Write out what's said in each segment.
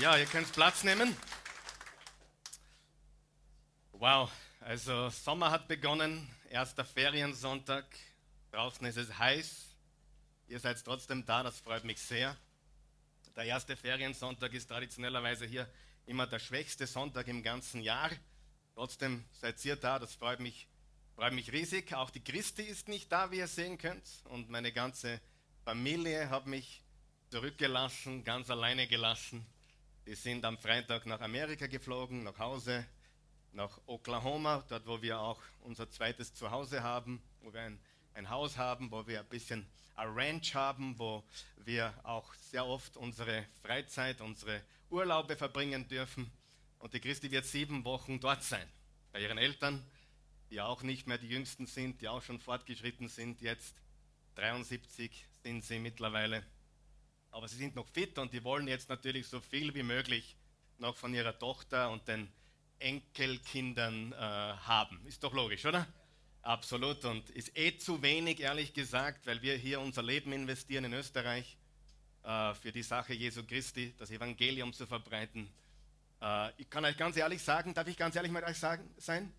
Ja, ihr könnt Platz nehmen. Wow, also Sommer hat begonnen, erster Feriensonntag. Draußen ist es heiß. Ihr seid trotzdem da, das freut mich sehr. Der erste Feriensonntag ist traditionellerweise hier immer der schwächste Sonntag im ganzen Jahr. Trotzdem seid ihr da, das freut mich, freut mich riesig. Auch die Christi ist nicht da, wie ihr sehen könnt. Und meine ganze Familie hat mich zurückgelassen, ganz alleine gelassen. Die sind am Freitag nach Amerika geflogen, nach Hause, nach Oklahoma, dort wo wir auch unser zweites Zuhause haben, wo wir ein, ein Haus haben, wo wir ein bisschen ein Ranch haben, wo wir auch sehr oft unsere Freizeit, unsere Urlaube verbringen dürfen. Und die Christi wird sieben Wochen dort sein, bei ihren Eltern, die auch nicht mehr die Jüngsten sind, die auch schon fortgeschritten sind jetzt. 73 sind sie mittlerweile aber sie sind noch fit und die wollen jetzt natürlich so viel wie möglich noch von ihrer Tochter und den Enkelkindern äh, haben. Ist doch logisch, oder? Absolut und ist eh zu wenig, ehrlich gesagt, weil wir hier unser Leben investieren in Österreich äh, für die Sache Jesu Christi, das Evangelium zu verbreiten. Äh, ich kann euch ganz ehrlich sagen, darf ich ganz ehrlich mit euch sagen, sein?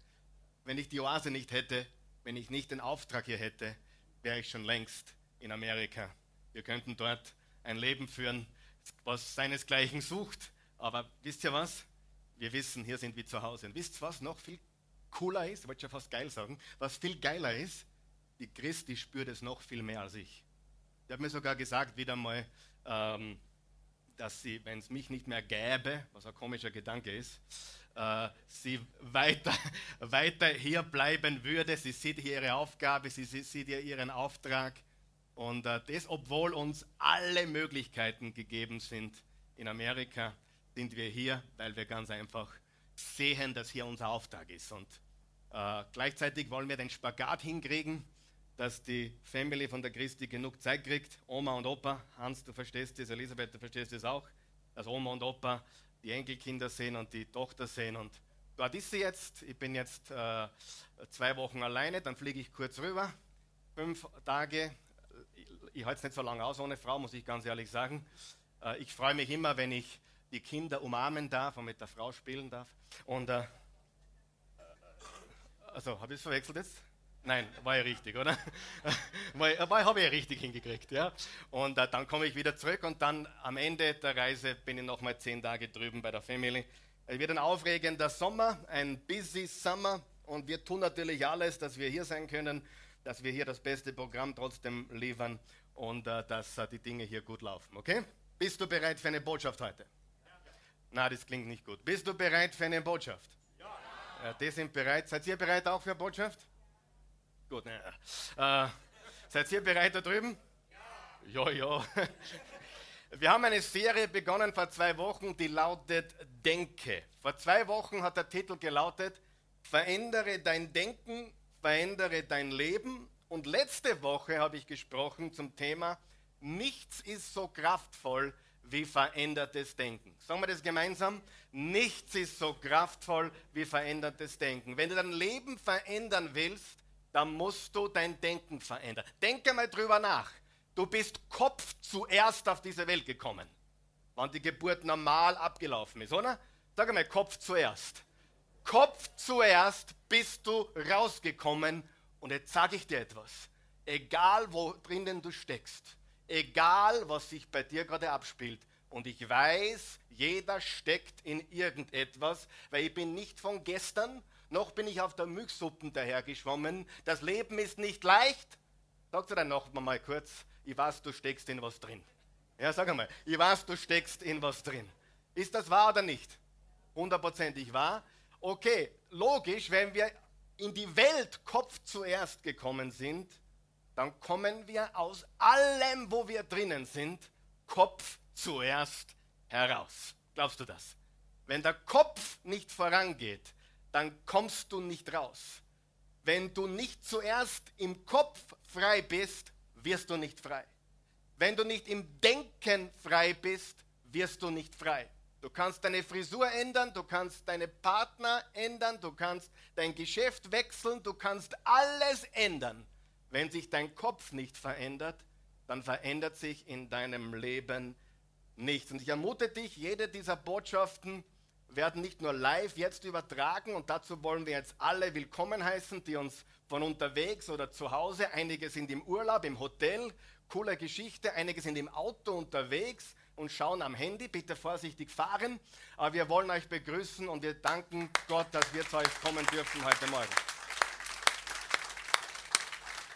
Wenn ich die Oase nicht hätte, wenn ich nicht den Auftrag hier hätte, wäre ich schon längst in Amerika. Wir könnten dort ein Leben führen, was seinesgleichen sucht. Aber wisst ihr was? Wir wissen, hier sind wir zu Hause. Und wisst ihr, was noch viel cooler ist? Ich wollte schon fast geil sagen. Was viel geiler ist, die Christi spürt es noch viel mehr als ich. Die hat mir sogar gesagt, wieder mal, ähm, dass sie, wenn es mich nicht mehr gäbe, was ein komischer Gedanke ist, äh, sie weiter, weiter hier bleiben würde. Sie sieht hier ihre Aufgabe, sie, sie sieht hier ihren Auftrag. Und äh, das, obwohl uns alle Möglichkeiten gegeben sind in Amerika, sind wir hier, weil wir ganz einfach sehen, dass hier unser Auftrag ist. Und äh, gleichzeitig wollen wir den Spagat hinkriegen, dass die Family von der Christi genug Zeit kriegt. Oma und Opa, Hans, du verstehst das, Elisabeth, du verstehst das auch, dass Oma und Opa die Enkelkinder sehen und die Tochter sehen. Und dort ist sie jetzt. Ich bin jetzt äh, zwei Wochen alleine, dann fliege ich kurz rüber, fünf Tage ich halte es nicht so lange aus ohne Frau, muss ich ganz ehrlich sagen. Äh, ich freue mich immer, wenn ich die Kinder umarmen darf und mit der Frau spielen darf. Und äh, also, habe ich es verwechselt jetzt? Nein, war ja richtig, oder? war, habe ich ja richtig hingekriegt, ja. Und äh, dann komme ich wieder zurück und dann am Ende der Reise bin ich nochmal zehn Tage drüben bei der Family. Es wird ein aufregender Sommer, ein busy Summer und wir tun natürlich alles, dass wir hier sein können, dass wir hier das beste Programm trotzdem liefern und äh, dass äh, die Dinge hier gut laufen. Okay? Bist du bereit für eine Botschaft heute? Ja. Na, das klingt nicht gut. Bist du bereit für eine Botschaft? Ja. ja die sind bereit. Seid ihr bereit auch für eine Botschaft? Gut. Ne, äh, seid ihr bereit da drüben? Ja. Ja, ja. Wir haben eine Serie begonnen vor zwei Wochen, die lautet Denke. Vor zwei Wochen hat der Titel gelautet Verändere dein Denken, verändere dein Leben und letzte Woche habe ich gesprochen zum Thema, nichts ist so kraftvoll wie verändertes Denken. Sagen wir das gemeinsam? Nichts ist so kraftvoll wie verändertes Denken. Wenn du dein Leben verändern willst, dann musst du dein Denken verändern. Denke mal drüber nach. Du bist Kopf zuerst auf diese Welt gekommen. Wann die Geburt normal abgelaufen ist, oder? Sag mal, Kopf zuerst. Kopf zuerst bist du rausgekommen und jetzt sage ich dir etwas. Egal, wo drinnen du steckst, egal, was sich bei dir gerade abspielt, und ich weiß, jeder steckt in irgendetwas, weil ich bin nicht von gestern, noch bin ich auf der Milchsuppen dahergeschwommen. Das Leben ist nicht leicht. Sagst du dann noch mal kurz, ich weiß, du steckst in was drin. Ja, sag einmal, ich weiß, du steckst in was drin. Ist das wahr oder nicht? Hundertprozentig wahr. Okay, logisch, wenn wir in die Welt Kopf zuerst gekommen sind, dann kommen wir aus allem, wo wir drinnen sind, Kopf zuerst heraus. Glaubst du das? Wenn der Kopf nicht vorangeht, dann kommst du nicht raus. Wenn du nicht zuerst im Kopf frei bist, wirst du nicht frei. Wenn du nicht im Denken frei bist, wirst du nicht frei. Du kannst deine Frisur ändern, du kannst deine Partner ändern, du kannst dein Geschäft wechseln, du kannst alles ändern. Wenn sich dein Kopf nicht verändert, dann verändert sich in deinem Leben nichts. Und ich ermute dich, jede dieser Botschaften werden nicht nur live jetzt übertragen und dazu wollen wir jetzt alle willkommen heißen, die uns von unterwegs oder zu Hause, einige sind im Urlaub, im Hotel, coole Geschichte, einige sind im Auto unterwegs und schauen am Handy, bitte vorsichtig fahren, aber wir wollen euch begrüßen und wir danken Gott, dass wir zu euch kommen dürfen heute Morgen.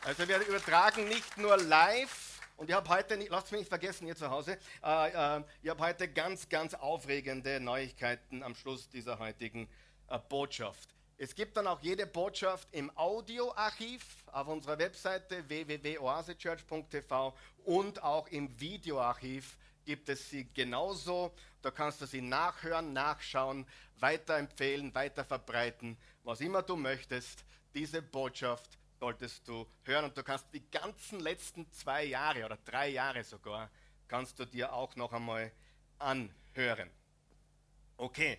Also wir übertragen nicht nur live, und ich habe heute, lasst mich nicht vergessen, ihr zu Hause, äh, äh, ich habe heute ganz, ganz aufregende Neuigkeiten am Schluss dieser heutigen äh, Botschaft. Es gibt dann auch jede Botschaft im Audioarchiv auf unserer Webseite www.oasechurch.tv und auch im Videoarchiv gibt es sie genauso. Da kannst du sie nachhören, nachschauen, weiterempfehlen, weiterverbreiten, was immer du möchtest. Diese Botschaft solltest du hören. Und du kannst die ganzen letzten zwei Jahre oder drei Jahre sogar, kannst du dir auch noch einmal anhören. Okay,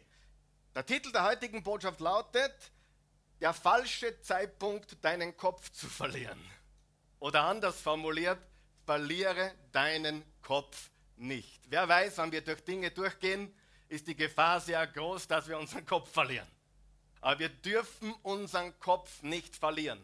der Titel der heutigen Botschaft lautet, der falsche Zeitpunkt, deinen Kopf zu verlieren. Oder anders formuliert, verliere deinen Kopf nicht. Wer weiß, wenn wir durch Dinge durchgehen, ist die Gefahr sehr groß, dass wir unseren Kopf verlieren. Aber wir dürfen unseren Kopf nicht verlieren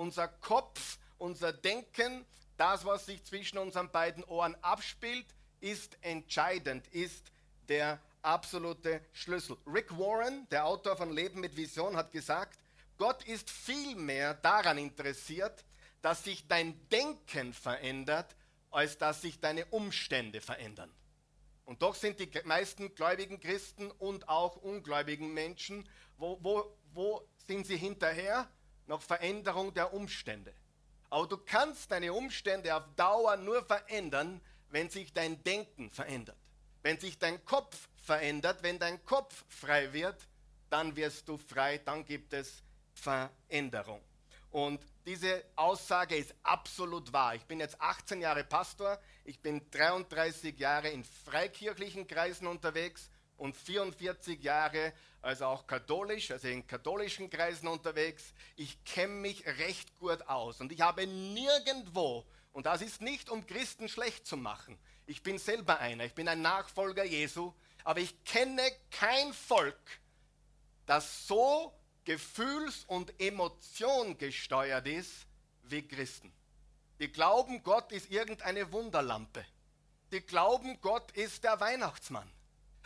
unser Kopf, unser Denken, das, was sich zwischen unseren beiden Ohren abspielt, ist entscheidend, ist der absolute Schlüssel. Rick Warren, der Autor von Leben mit Vision, hat gesagt, Gott ist vielmehr daran interessiert, dass sich dein Denken verändert, als dass sich deine Umstände verändern. Und doch sind die meisten gläubigen Christen und auch ungläubigen Menschen, wo, wo, wo sind sie hinterher? nach Veränderung der Umstände. Aber du kannst deine Umstände auf Dauer nur verändern, wenn sich dein Denken verändert. Wenn sich dein Kopf verändert, wenn dein Kopf frei wird, dann wirst du frei, dann gibt es Veränderung. Und diese Aussage ist absolut wahr. Ich bin jetzt 18 Jahre Pastor, ich bin 33 Jahre in freikirchlichen Kreisen unterwegs und 44 Jahre also auch katholisch, also in katholischen Kreisen unterwegs. Ich kenne mich recht gut aus und ich habe nirgendwo, und das ist nicht um Christen schlecht zu machen, ich bin selber einer, ich bin ein Nachfolger Jesu, aber ich kenne kein Volk, das so gefühls- und emotion gesteuert ist wie Christen. Die glauben, Gott ist irgendeine Wunderlampe. Die glauben, Gott ist der Weihnachtsmann.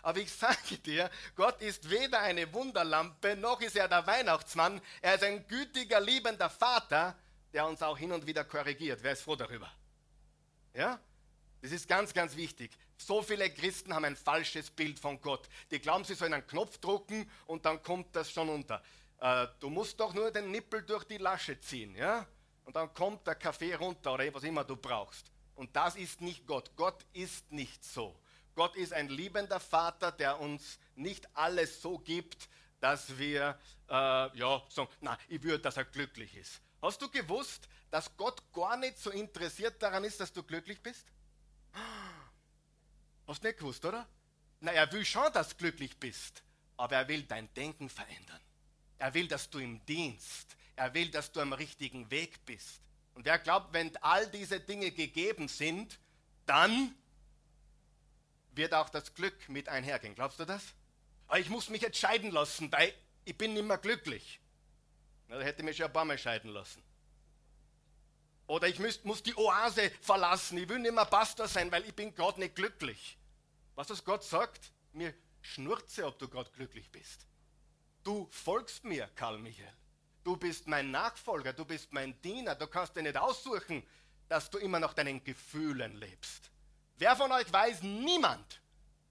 Aber ich sage dir, Gott ist weder eine Wunderlampe, noch ist er der Weihnachtsmann. Er ist ein gütiger, liebender Vater, der uns auch hin und wieder korrigiert. Wer ist froh darüber? Ja? Das ist ganz, ganz wichtig. So viele Christen haben ein falsches Bild von Gott. Die glauben, sie sollen einen Knopf drucken und dann kommt das schon unter. Äh, du musst doch nur den Nippel durch die Lasche ziehen, ja? Und dann kommt der Kaffee runter oder was immer du brauchst. Und das ist nicht Gott. Gott ist nicht so. Gott ist ein liebender Vater, der uns nicht alles so gibt, dass wir äh, ja, sagen, na, ich würde, dass er glücklich ist. Hast du gewusst, dass Gott gar nicht so interessiert daran ist, dass du glücklich bist? Hast du nicht gewusst, oder? Na, er will schon, dass du glücklich bist, aber er will dein Denken verändern. Er will, dass du ihm dienst. Er will, dass du am richtigen Weg bist. Und er glaubt, wenn all diese Dinge gegeben sind, dann wird auch das Glück mit einhergehen. Glaubst du das? Aber ich muss mich entscheiden lassen, weil ich bin nicht mehr glücklich. Na, da hätte mich schon ein paar Mal scheiden lassen. Oder ich müsst, muss die Oase verlassen. Ich will nicht mehr Pastor sein, weil ich bin gerade nicht glücklich. Was das Gott sagt? Mir schnurze, ob du gerade glücklich bist. Du folgst mir, Karl Michael. Du bist mein Nachfolger, du bist mein Diener. Du kannst dir nicht aussuchen, dass du immer nach deinen Gefühlen lebst. Wer von euch weiß, niemand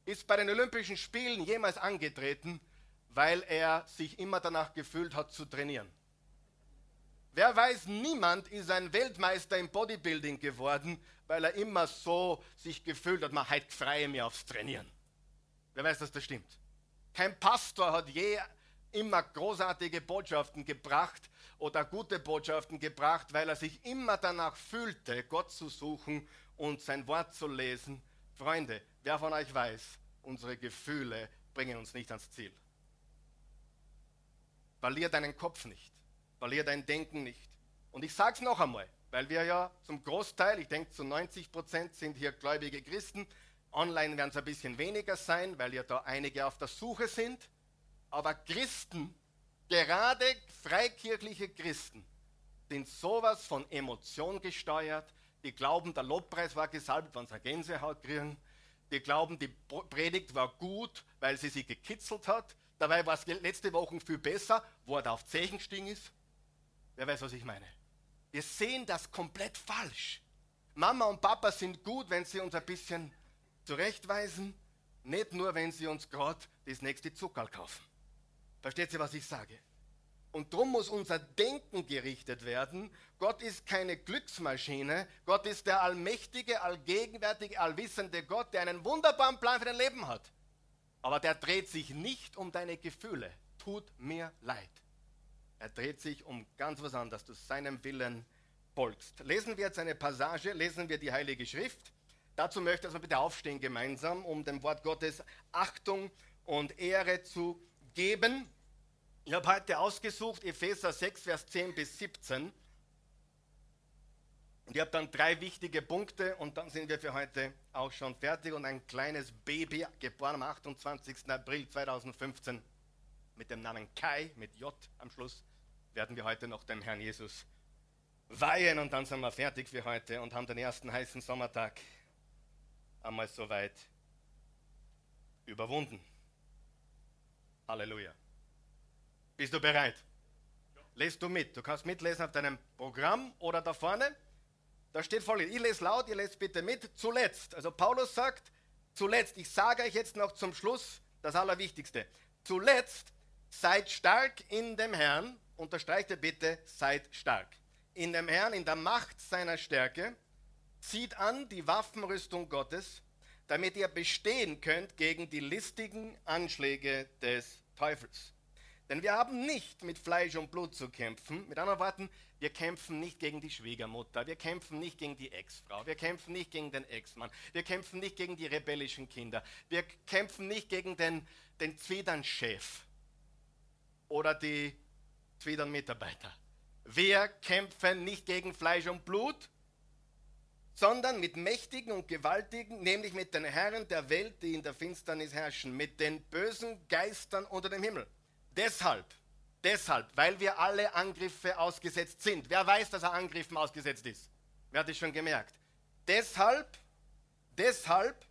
ist bei den Olympischen Spielen jemals angetreten, weil er sich immer danach gefühlt hat zu trainieren. Wer weiß, niemand ist ein Weltmeister im Bodybuilding geworden, weil er immer so sich gefühlt hat, man halt freie mir aufs Trainieren. Wer weiß, dass das stimmt? Kein Pastor hat je immer großartige Botschaften gebracht oder gute Botschaften gebracht, weil er sich immer danach fühlte, Gott zu suchen und sein Wort zu lesen. Freunde, wer von euch weiß, unsere Gefühle bringen uns nicht ans Ziel. Verlier deinen Kopf nicht. Verlier dein Denken nicht. Und ich sage es noch einmal, weil wir ja zum Großteil, ich denke zu 90 Prozent sind hier gläubige Christen, Online werden es ein bisschen weniger sein, weil ja da einige auf der Suche sind. Aber Christen, gerade freikirchliche Christen, sind sowas von Emotion gesteuert. Die glauben, der Lobpreis war gesalbt, wenn sie eine Gänsehaut kriegen. Die glauben, die Predigt war gut, weil sie sie gekitzelt hat. Dabei war es letzte Woche viel besser, wo er da auf Zechen gestiegen ist. Wer weiß, was ich meine? Wir sehen das komplett falsch. Mama und Papa sind gut, wenn sie uns ein bisschen zurechtweisen, nicht nur, wenn sie uns gerade das nächste Zuckerl kaufen. Versteht ihr, was ich sage? Und darum muss unser Denken gerichtet werden. Gott ist keine Glücksmaschine. Gott ist der allmächtige, allgegenwärtige, allwissende Gott, der einen wunderbaren Plan für dein Leben hat. Aber der dreht sich nicht um deine Gefühle. Tut mir leid. Er dreht sich um ganz was anderes, du seinem Willen folgst. Lesen wir jetzt eine Passage, lesen wir die Heilige Schrift. Dazu möchte ich also bitte aufstehen gemeinsam, um dem Wort Gottes Achtung und Ehre zu geben. Ich habe heute ausgesucht Epheser 6, Vers 10 bis 17. Und ich habe dann drei wichtige Punkte und dann sind wir für heute auch schon fertig. Und ein kleines Baby, geboren am 28. April 2015, mit dem Namen Kai, mit J am Schluss, werden wir heute noch dem Herrn Jesus weihen. Und dann sind wir fertig für heute und haben den ersten heißen Sommertag einmal soweit überwunden. Halleluja. Bist du bereit? Ja. Lest du mit. Du kannst mitlesen auf deinem Programm oder da vorne. Da steht folgendes. Ich lese laut, ihr lest bitte mit. Zuletzt. Also Paulus sagt, zuletzt, ich sage euch jetzt noch zum Schluss das Allerwichtigste. Zuletzt seid stark in dem Herrn. Unterstreicht ihr bitte, seid stark. In dem Herrn, in der Macht seiner Stärke. Zieht an die Waffenrüstung Gottes, damit ihr bestehen könnt gegen die listigen Anschläge des Teufels. Denn wir haben nicht mit Fleisch und Blut zu kämpfen. Mit anderen Worten, wir kämpfen nicht gegen die Schwiegermutter, wir kämpfen nicht gegen die Ex-Frau, wir kämpfen nicht gegen den Ex-Mann, wir kämpfen nicht gegen die rebellischen Kinder, wir kämpfen nicht gegen den, den Zwiedern-Chef oder die Zwiedern-Mitarbeiter. Wir kämpfen nicht gegen Fleisch und Blut, sondern mit Mächtigen und Gewaltigen, nämlich mit den Herren der Welt, die in der Finsternis herrschen, mit den bösen Geistern unter dem Himmel. Deshalb, deshalb, weil wir alle Angriffe ausgesetzt sind. Wer weiß, dass er Angriffen ausgesetzt ist? Wer hat es schon gemerkt? Deshalb, deshalb,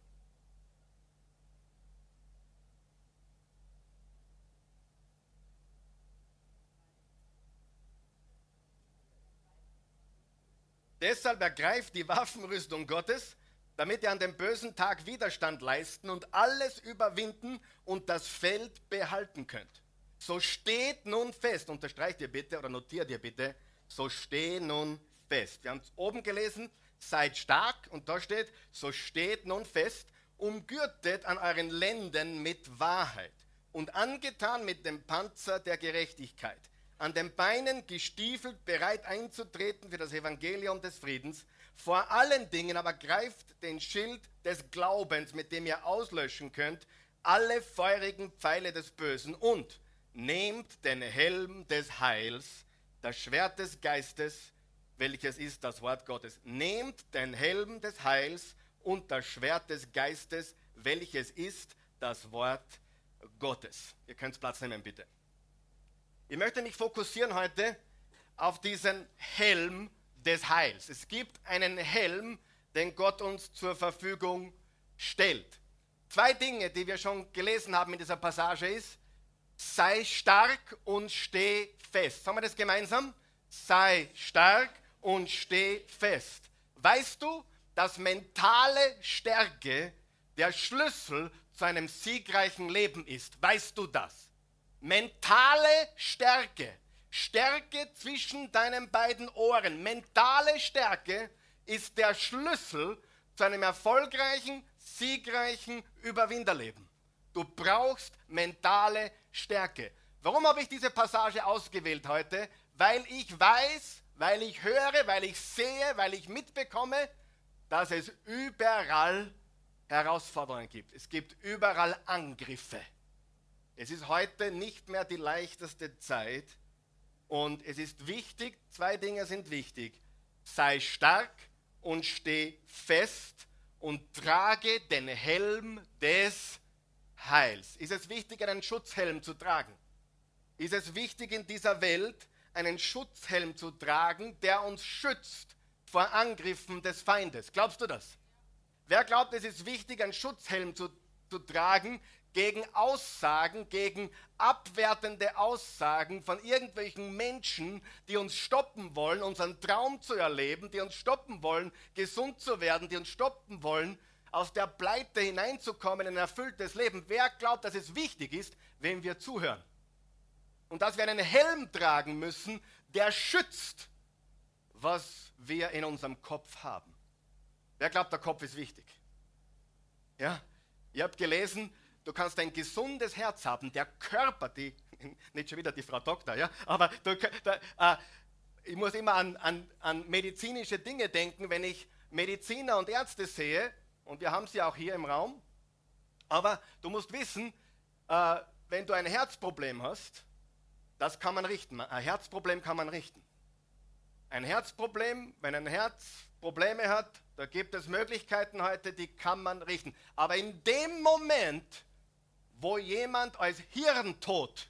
Deshalb ergreift die Waffenrüstung Gottes, damit ihr an dem bösen Tag Widerstand leisten und alles überwinden und das Feld behalten könnt. So steht nun fest, unterstreicht ihr bitte oder notiert ihr bitte, so steht nun fest. Wir haben es oben gelesen, seid stark und da steht, so steht nun fest, umgürtet an euren Lenden mit Wahrheit und angetan mit dem Panzer der Gerechtigkeit, an den Beinen gestiefelt, bereit einzutreten für das Evangelium des Friedens. Vor allen Dingen aber greift den Schild des Glaubens, mit dem ihr auslöschen könnt, alle feurigen Pfeile des Bösen und nehmt den Helm des Heils, das Schwert des Geistes, welches ist das Wort Gottes. Nehmt den Helm des Heils und das Schwert des Geistes, welches ist das Wort Gottes. Ihr könnt Platz nehmen, bitte. Ich möchte mich fokussieren heute auf diesen Helm des Heils. Es gibt einen Helm, den Gott uns zur Verfügung stellt. Zwei Dinge, die wir schon gelesen haben in dieser Passage ist, sei stark und steh fest. Sagen wir das gemeinsam? Sei stark und steh fest. Weißt du, dass mentale Stärke der Schlüssel zu einem siegreichen Leben ist? Weißt du das? Mentale Stärke. Stärke zwischen deinen beiden Ohren. Mentale Stärke ist der Schlüssel zu einem erfolgreichen, siegreichen Überwinderleben. Du brauchst mentale Stärke. Warum habe ich diese Passage ausgewählt heute? Weil ich weiß, weil ich höre, weil ich sehe, weil ich mitbekomme, dass es überall Herausforderungen gibt. Es gibt überall Angriffe. Es ist heute nicht mehr die leichteste Zeit und es ist wichtig, zwei Dinge sind wichtig. Sei stark und steh fest und trage den Helm des Heils. Ist es wichtig, einen Schutzhelm zu tragen? Ist es wichtig in dieser Welt, einen Schutzhelm zu tragen, der uns schützt vor Angriffen des Feindes? Glaubst du das? Wer glaubt, es ist wichtig, einen Schutzhelm zu, zu tragen gegen Aussagen, gegen abwertende Aussagen von irgendwelchen Menschen, die uns stoppen wollen, unseren Traum zu erleben, die uns stoppen wollen, gesund zu werden, die uns stoppen wollen, aus der Pleite hineinzukommen in ein erfülltes Leben. Wer glaubt, dass es wichtig ist, wem wir zuhören? Und dass wir einen Helm tragen müssen, der schützt, was wir in unserem Kopf haben. Wer glaubt, der Kopf ist wichtig? Ja? Ihr habt gelesen, du kannst ein gesundes Herz haben. Der Körper, die, nicht schon wieder die Frau Doktor, ja, aber du, da, äh, ich muss immer an, an, an medizinische Dinge denken, wenn ich Mediziner und Ärzte sehe, und wir haben sie auch hier im Raum. Aber du musst wissen, äh, wenn du ein Herzproblem hast, das kann man richten. Ein Herzproblem kann man richten. Ein Herzproblem, wenn ein Herz Probleme hat, da gibt es Möglichkeiten heute, die kann man richten. Aber in dem Moment, wo jemand als Hirntod,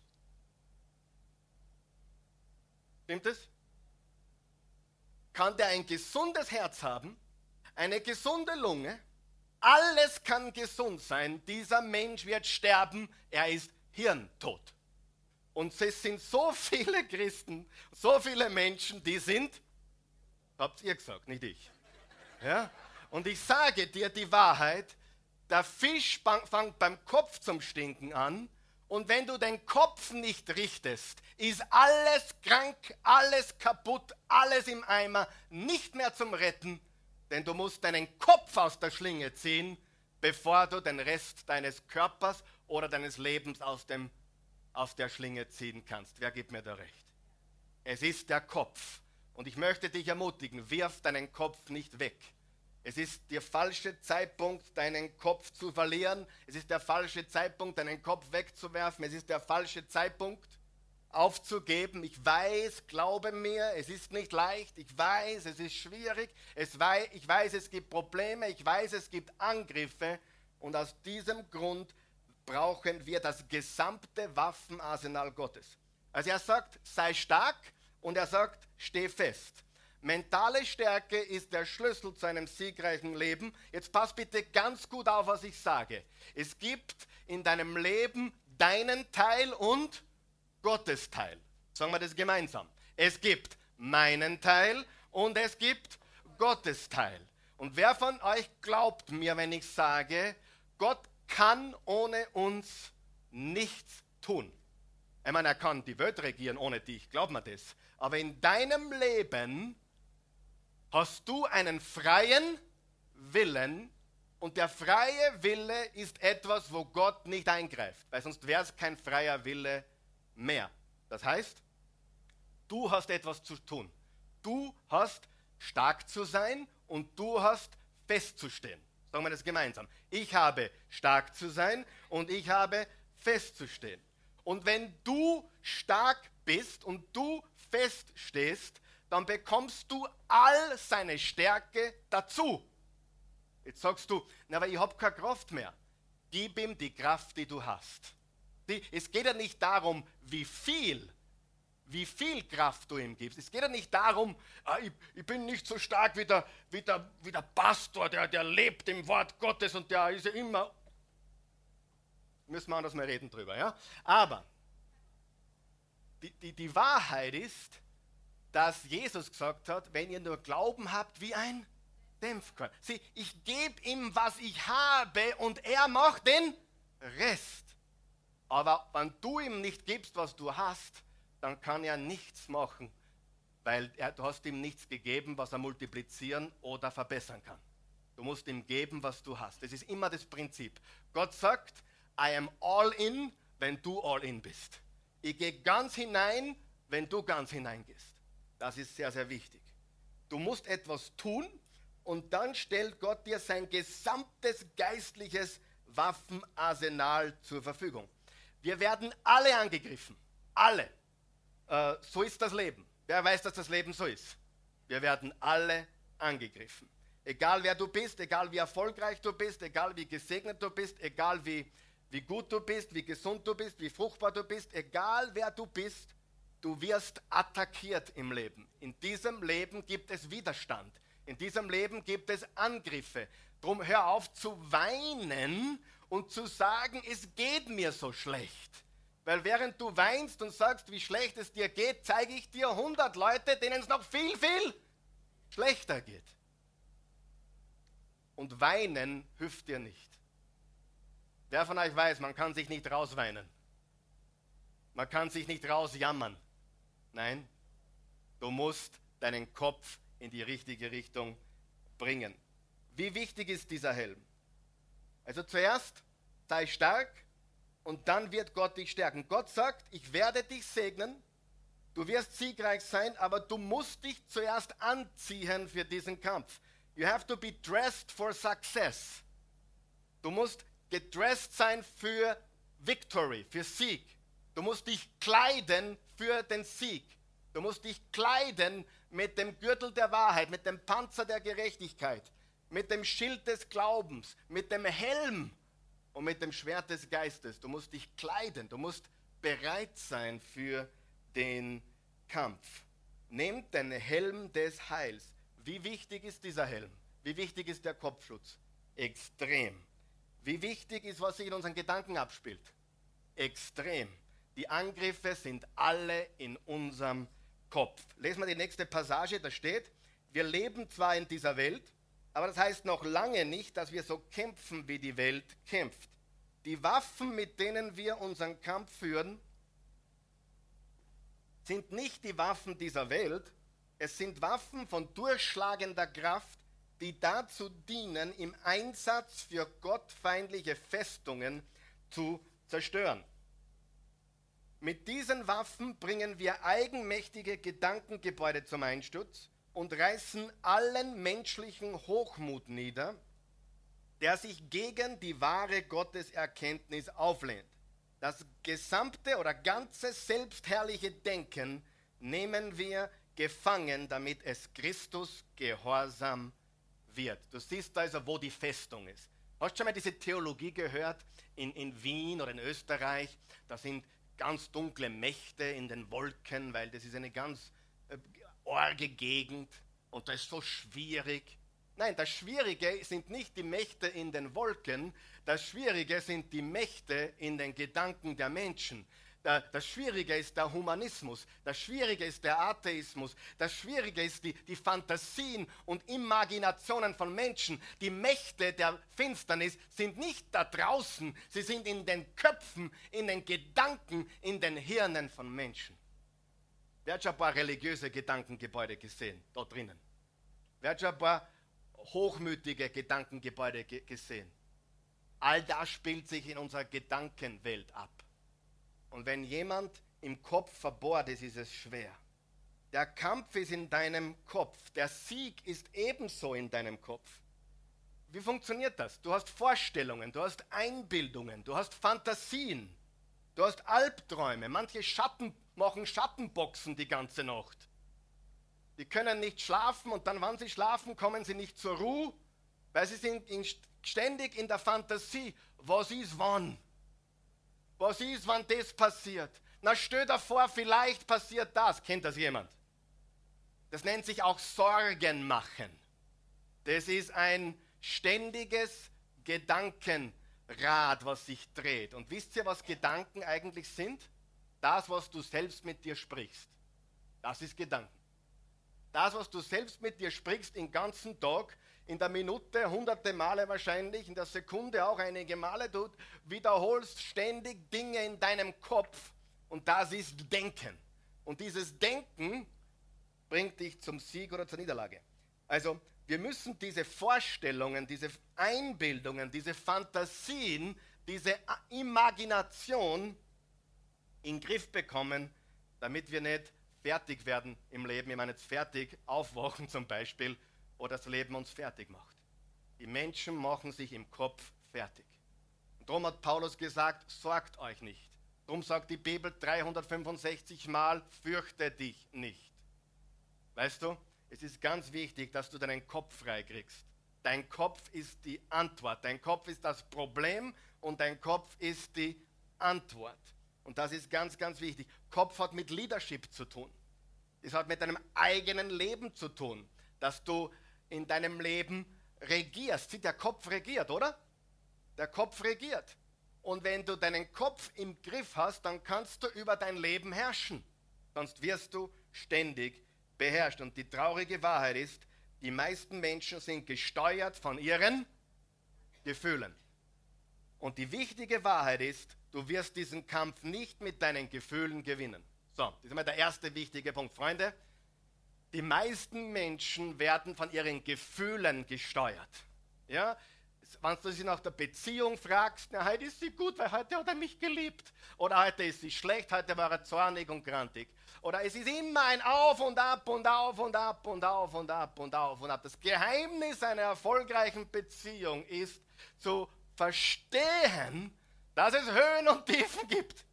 stimmt es? Kann der ein gesundes Herz haben, eine gesunde Lunge, alles kann gesund sein. Dieser Mensch wird sterben. Er ist hirntot. Und es sind so viele Christen, so viele Menschen, die sind, habt ihr gesagt, nicht ich. Ja? Und ich sage dir die Wahrheit, der Fisch fängt beim Kopf zum Stinken an. Und wenn du den Kopf nicht richtest, ist alles krank, alles kaputt, alles im Eimer, nicht mehr zum Retten denn du musst deinen Kopf aus der Schlinge ziehen, bevor du den Rest deines Körpers oder deines Lebens aus, dem, aus der Schlinge ziehen kannst. Wer gibt mir da recht? Es ist der Kopf. Und ich möchte dich ermutigen, wirf deinen Kopf nicht weg. Es ist der falsche Zeitpunkt, deinen Kopf zu verlieren. Es ist der falsche Zeitpunkt, deinen Kopf wegzuwerfen. Es ist der falsche Zeitpunkt, aufzugeben. Ich weiß, glaube mir, es ist nicht leicht. Ich weiß, es ist schwierig. Es wei ich weiß, es gibt Probleme. Ich weiß, es gibt Angriffe. Und aus diesem Grund brauchen wir das gesamte Waffenarsenal Gottes. Also er sagt, sei stark und er sagt, steh fest. Mentale Stärke ist der Schlüssel zu einem siegreichen Leben. Jetzt pass bitte ganz gut auf, was ich sage. Es gibt in deinem Leben deinen Teil und Gottes Teil. Sagen wir das gemeinsam. Es gibt meinen Teil und es gibt Gottes Teil. Und wer von euch glaubt mir, wenn ich sage, Gott kann ohne uns nichts tun? Ich meine, er kann die Welt regieren ohne dich, glaub mir das. Aber in deinem Leben hast du einen freien Willen und der freie Wille ist etwas, wo Gott nicht eingreift, weil sonst wäre es kein freier Wille mehr. Das heißt, du hast etwas zu tun. Du hast stark zu sein und du hast festzustehen. Sagen wir das gemeinsam. Ich habe stark zu sein und ich habe festzustehen. Und wenn du stark bist und du feststehst, dann bekommst du all seine Stärke dazu. Jetzt sagst du, na, aber ich habe keine Kraft mehr. Gib ihm die Kraft, die du hast. Es geht ja nicht darum, wie viel, wie viel Kraft du ihm gibst. Es geht ja nicht darum, ah, ich, ich, bin nicht so stark wie der, wie der, wie der Pastor, der, der lebt im Wort Gottes und der ist ja immer. Müssen wir anders mal reden drüber, ja? Aber die, die, die Wahrheit ist, dass Jesus gesagt hat, wenn ihr nur Glauben habt wie ein Dämpfkorn. Sieh, ich gebe ihm, was ich habe und er macht den Rest. Aber wenn du ihm nicht gibst, was du hast, dann kann er nichts machen, weil er, du hast ihm nichts gegeben, was er multiplizieren oder verbessern kann. Du musst ihm geben, was du hast. Das ist immer das Prinzip. Gott sagt, I am all in, wenn du all in bist. Ich gehe ganz hinein, wenn du ganz hineingehst. Das ist sehr, sehr wichtig. Du musst etwas tun und dann stellt Gott dir sein gesamtes geistliches Waffenarsenal zur Verfügung. Wir werden alle angegriffen. Alle. Äh, so ist das Leben. Wer weiß, dass das Leben so ist? Wir werden alle angegriffen. Egal wer du bist, egal wie erfolgreich du bist, egal wie gesegnet du bist, egal wie, wie gut du bist, wie gesund du bist, wie fruchtbar du bist, egal wer du bist, du wirst attackiert im Leben. In diesem Leben gibt es Widerstand. In diesem Leben gibt es Angriffe. Drum hör auf zu weinen und zu sagen, es geht mir so schlecht. Weil während du weinst und sagst, wie schlecht es dir geht, zeige ich dir 100 Leute, denen es noch viel, viel schlechter geht. Und weinen hilft dir nicht. Wer von euch weiß, man kann sich nicht rausweinen. Man kann sich nicht rausjammern. Nein, du musst deinen Kopf in die richtige Richtung bringen. Wie wichtig ist dieser Helm? Also zuerst sei stark und dann wird Gott dich stärken. Gott sagt, ich werde dich segnen, du wirst siegreich sein, aber du musst dich zuerst anziehen für diesen Kampf. You have to be dressed for success. Du musst gedressed sein für Victory, für Sieg. Du musst dich kleiden für den Sieg. Du musst dich kleiden mit dem Gürtel der Wahrheit, mit dem Panzer der Gerechtigkeit, mit dem Schild des Glaubens, mit dem Helm und mit dem Schwert des Geistes. Du musst dich kleiden, du musst bereit sein für den Kampf. Nehmt den Helm des Heils. Wie wichtig ist dieser Helm? Wie wichtig ist der Kopfschutz? Extrem. Wie wichtig ist, was sich in unseren Gedanken abspielt? Extrem. Die Angriffe sind alle in unserem Kopf. Lesen wir die nächste Passage, da steht, wir leben zwar in dieser Welt, aber das heißt noch lange nicht, dass wir so kämpfen, wie die Welt kämpft. Die Waffen, mit denen wir unseren Kampf führen, sind nicht die Waffen dieser Welt, es sind Waffen von durchschlagender Kraft, die dazu dienen, im Einsatz für gottfeindliche Festungen zu zerstören. Mit diesen Waffen bringen wir eigenmächtige Gedankengebäude zum Einsturz und reißen allen menschlichen Hochmut nieder, der sich gegen die wahre Gotteserkenntnis auflehnt. Das gesamte oder ganze selbstherrliche Denken nehmen wir gefangen, damit es Christus gehorsam wird. Du siehst also, wo die Festung ist. Hast du schon mal diese Theologie gehört in, in Wien oder in Österreich? Da sind ganz dunkle Mächte in den Wolken, weil das ist eine ganz orge Gegend und das ist so schwierig. Nein, das Schwierige sind nicht die Mächte in den Wolken, das Schwierige sind die Mächte in den Gedanken der Menschen. Das Schwierige ist der Humanismus, das Schwierige ist der Atheismus, das Schwierige ist die, die Fantasien und Imaginationen von Menschen. Die Mächte der Finsternis sind nicht da draußen, sie sind in den Köpfen, in den Gedanken, in den Hirnen von Menschen. Wer hat schon ein paar religiöse Gedankengebäude gesehen, dort drinnen? Wer hat schon ein paar hochmütige Gedankengebäude gesehen? All das spielt sich in unserer Gedankenwelt ab. Und wenn jemand im Kopf verbohrt ist, ist es schwer. Der Kampf ist in deinem Kopf. Der Sieg ist ebenso in deinem Kopf. Wie funktioniert das? Du hast Vorstellungen, du hast Einbildungen, du hast Fantasien, du hast Albträume. Manche Schatten machen Schattenboxen die ganze Nacht. Die können nicht schlafen und dann, wann sie schlafen, kommen sie nicht zur Ruhe, weil sie sind in, ständig in der Fantasie. Was ist wann? Was ist, wenn das passiert? Na, stell dir vor, vielleicht passiert das. Kennt das jemand? Das nennt sich auch Sorgen machen. Das ist ein ständiges Gedankenrad, was sich dreht. Und wisst ihr, was Gedanken eigentlich sind? Das, was du selbst mit dir sprichst. Das ist Gedanken. Das, was du selbst mit dir sprichst den ganzen Tag, in der Minute hunderte Male wahrscheinlich, in der Sekunde auch einige Male. Du wiederholst ständig Dinge in deinem Kopf und das ist Denken. Und dieses Denken bringt dich zum Sieg oder zur Niederlage. Also wir müssen diese Vorstellungen, diese Einbildungen, diese Fantasien, diese Imagination in den Griff bekommen, damit wir nicht fertig werden im Leben. Ich meine jetzt fertig aufwachen zum Beispiel oder das Leben uns fertig macht. Die Menschen machen sich im Kopf fertig. Und darum hat Paulus gesagt, sorgt euch nicht. Darum sagt die Bibel 365 Mal, fürchte dich nicht. Weißt du, es ist ganz wichtig, dass du deinen Kopf frei kriegst. Dein Kopf ist die Antwort. Dein Kopf ist das Problem und dein Kopf ist die Antwort. Und das ist ganz, ganz wichtig. Kopf hat mit Leadership zu tun. Es hat mit deinem eigenen Leben zu tun, dass du in deinem Leben regierst. Der Kopf regiert, oder? Der Kopf regiert. Und wenn du deinen Kopf im Griff hast, dann kannst du über dein Leben herrschen. Sonst wirst du ständig beherrscht. Und die traurige Wahrheit ist, die meisten Menschen sind gesteuert von ihren Gefühlen. Und die wichtige Wahrheit ist, du wirst diesen Kampf nicht mit deinen Gefühlen gewinnen. So, das ist mal der erste wichtige Punkt. Freunde, die meisten Menschen werden von ihren Gefühlen gesteuert. Ja, wenn du sie nach der Beziehung fragst, na, heute ist sie gut, weil heute hat er mich geliebt. Oder heute ist sie schlecht, heute war er zornig und grantig. Oder es ist immer ein Auf und Ab und Auf und Ab und Auf und Ab und Auf und Ab. Das Geheimnis einer erfolgreichen Beziehung ist zu verstehen, dass es Höhen und Tiefen gibt.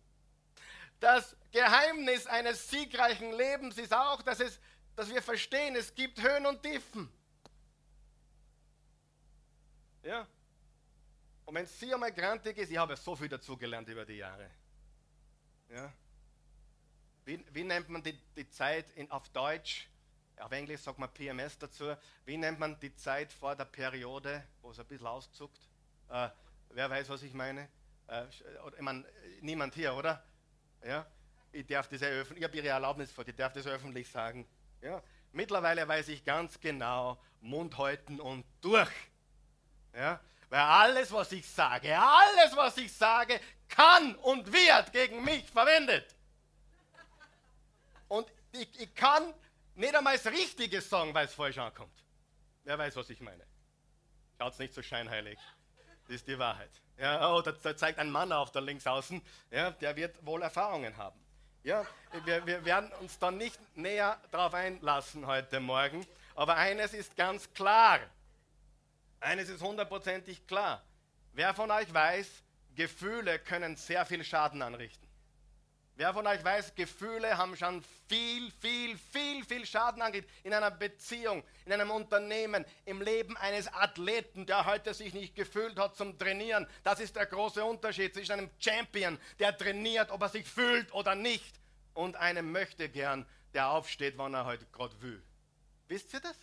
Das Geheimnis eines siegreichen Lebens ist auch, dass, es, dass wir verstehen, es gibt Höhen und Tiefen. Ja. Und wenn sie einmal grantig ist, ich habe so viel dazugelernt über die Jahre. Ja. Wie, wie nennt man die, die Zeit in, auf Deutsch? Auf Englisch sagt man PMS dazu. Wie nennt man die Zeit vor der Periode, wo es ein bisschen auszuckt? Äh, wer weiß, was ich meine? Äh, ich meine, niemand hier, oder? Ja? Ich darf das öffentlich, ich habe Ihre Erlaubnis vor, ich darf das öffentlich sagen. Ja? Mittlerweile weiß ich ganz genau, Mund halten und durch. Ja? Weil alles, was ich sage, alles, was ich sage, kann und wird gegen mich verwendet. Und ich, ich kann nicht einmal das Richtige sagen, weil es falsch ankommt. Wer weiß, was ich meine. Schaut nicht so scheinheilig. Das ist die Wahrheit. Ja, oh, da, da, zeigt ein Mann auf der links außen, ja, der wird wohl Erfahrungen haben. Ja, wir, wir werden uns da nicht näher darauf einlassen heute Morgen, aber eines ist ganz klar. Eines ist hundertprozentig klar. Wer von euch weiß, Gefühle können sehr viel Schaden anrichten. Wer von euch weiß, Gefühle haben schon viel, viel, viel, viel Schaden angerichtet in einer Beziehung, in einem Unternehmen, im Leben eines Athleten, der heute sich nicht gefühlt hat zum Trainieren. Das ist der große Unterschied zwischen einem Champion, der trainiert, ob er sich fühlt oder nicht, und einem möchte gern, der aufsteht, wann er heute gerade will. Wisst ihr das?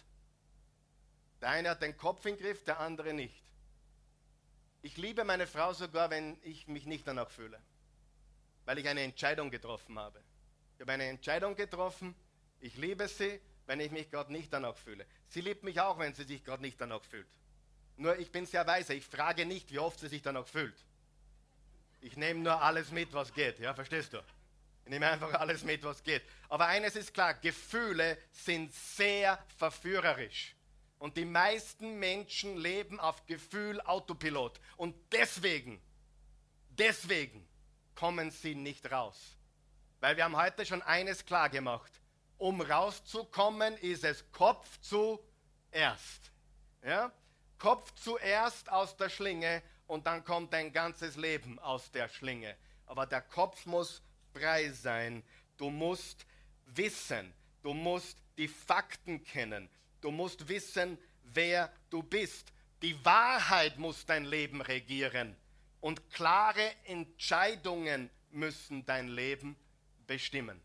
Der eine hat den Kopf im Griff, der andere nicht. Ich liebe meine Frau sogar, wenn ich mich nicht danach fühle weil ich eine Entscheidung getroffen habe. Ich habe eine Entscheidung getroffen, ich liebe sie, wenn ich mich gerade nicht danach fühle. Sie liebt mich auch, wenn sie sich gerade nicht danach fühlt. Nur ich bin sehr weise, ich frage nicht, wie oft sie sich danach fühlt. Ich nehme nur alles mit, was geht, ja, verstehst du? Ich nehme einfach alles mit, was geht. Aber eines ist klar, Gefühle sind sehr verführerisch. Und die meisten Menschen leben auf Gefühl Autopilot. Und deswegen, deswegen kommen sie nicht raus. Weil wir haben heute schon eines klar gemacht. Um rauszukommen, ist es Kopf zuerst. Ja? Kopf zuerst aus der Schlinge und dann kommt dein ganzes Leben aus der Schlinge. Aber der Kopf muss frei sein. Du musst wissen. Du musst die Fakten kennen. Du musst wissen, wer du bist. Die Wahrheit muss dein Leben regieren und klare Entscheidungen müssen dein Leben bestimmen.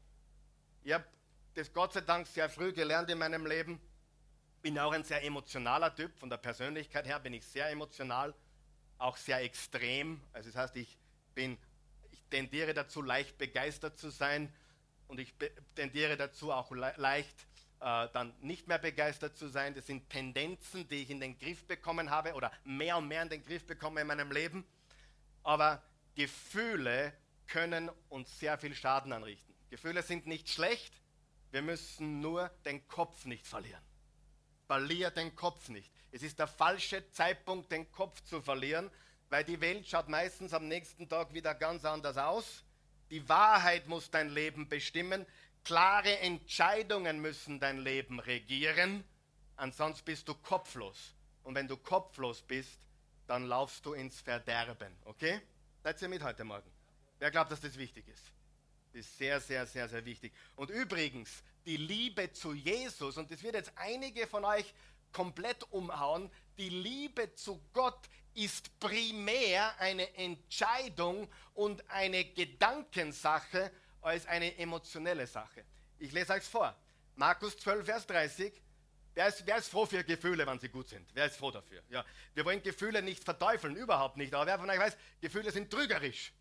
Ich habe das Gott sei Dank sehr früh gelernt in meinem Leben. Bin auch ein sehr emotionaler Typ. Von der Persönlichkeit her bin ich sehr emotional, auch sehr extrem. Also das heißt, ich bin, ich tendiere dazu, leicht begeistert zu sein und ich tendiere dazu, auch le leicht äh, dann nicht mehr begeistert zu sein. Das sind Tendenzen, die ich in den Griff bekommen habe oder mehr und mehr in den Griff bekomme in meinem Leben. Aber Gefühle können uns sehr viel Schaden anrichten. Gefühle sind nicht schlecht, wir müssen nur den Kopf nicht verlieren. Verlier den Kopf nicht. Es ist der falsche Zeitpunkt, den Kopf zu verlieren, weil die Welt schaut meistens am nächsten Tag wieder ganz anders aus. Die Wahrheit muss dein Leben bestimmen. Klare Entscheidungen müssen dein Leben regieren. Ansonsten bist du kopflos. Und wenn du kopflos bist, dann laufst du ins Verderben. Okay? Seid ihr mit heute Morgen? Wer glaubt, dass das wichtig ist? Das ist sehr, sehr, sehr, sehr wichtig. Und übrigens, die Liebe zu Jesus, und das wird jetzt einige von euch komplett umhauen. Die Liebe zu Gott ist primär eine Entscheidung und eine Gedankensache als eine emotionelle Sache. Ich lese euch vor. Markus 12, Vers 30. Wer ist, wer ist, froh für Gefühle, wenn sie gut sind? Wer ist froh dafür? Ja, wir wollen Gefühle nicht verteufeln, überhaupt nicht. Aber wer von euch weiß, Gefühle sind trügerisch.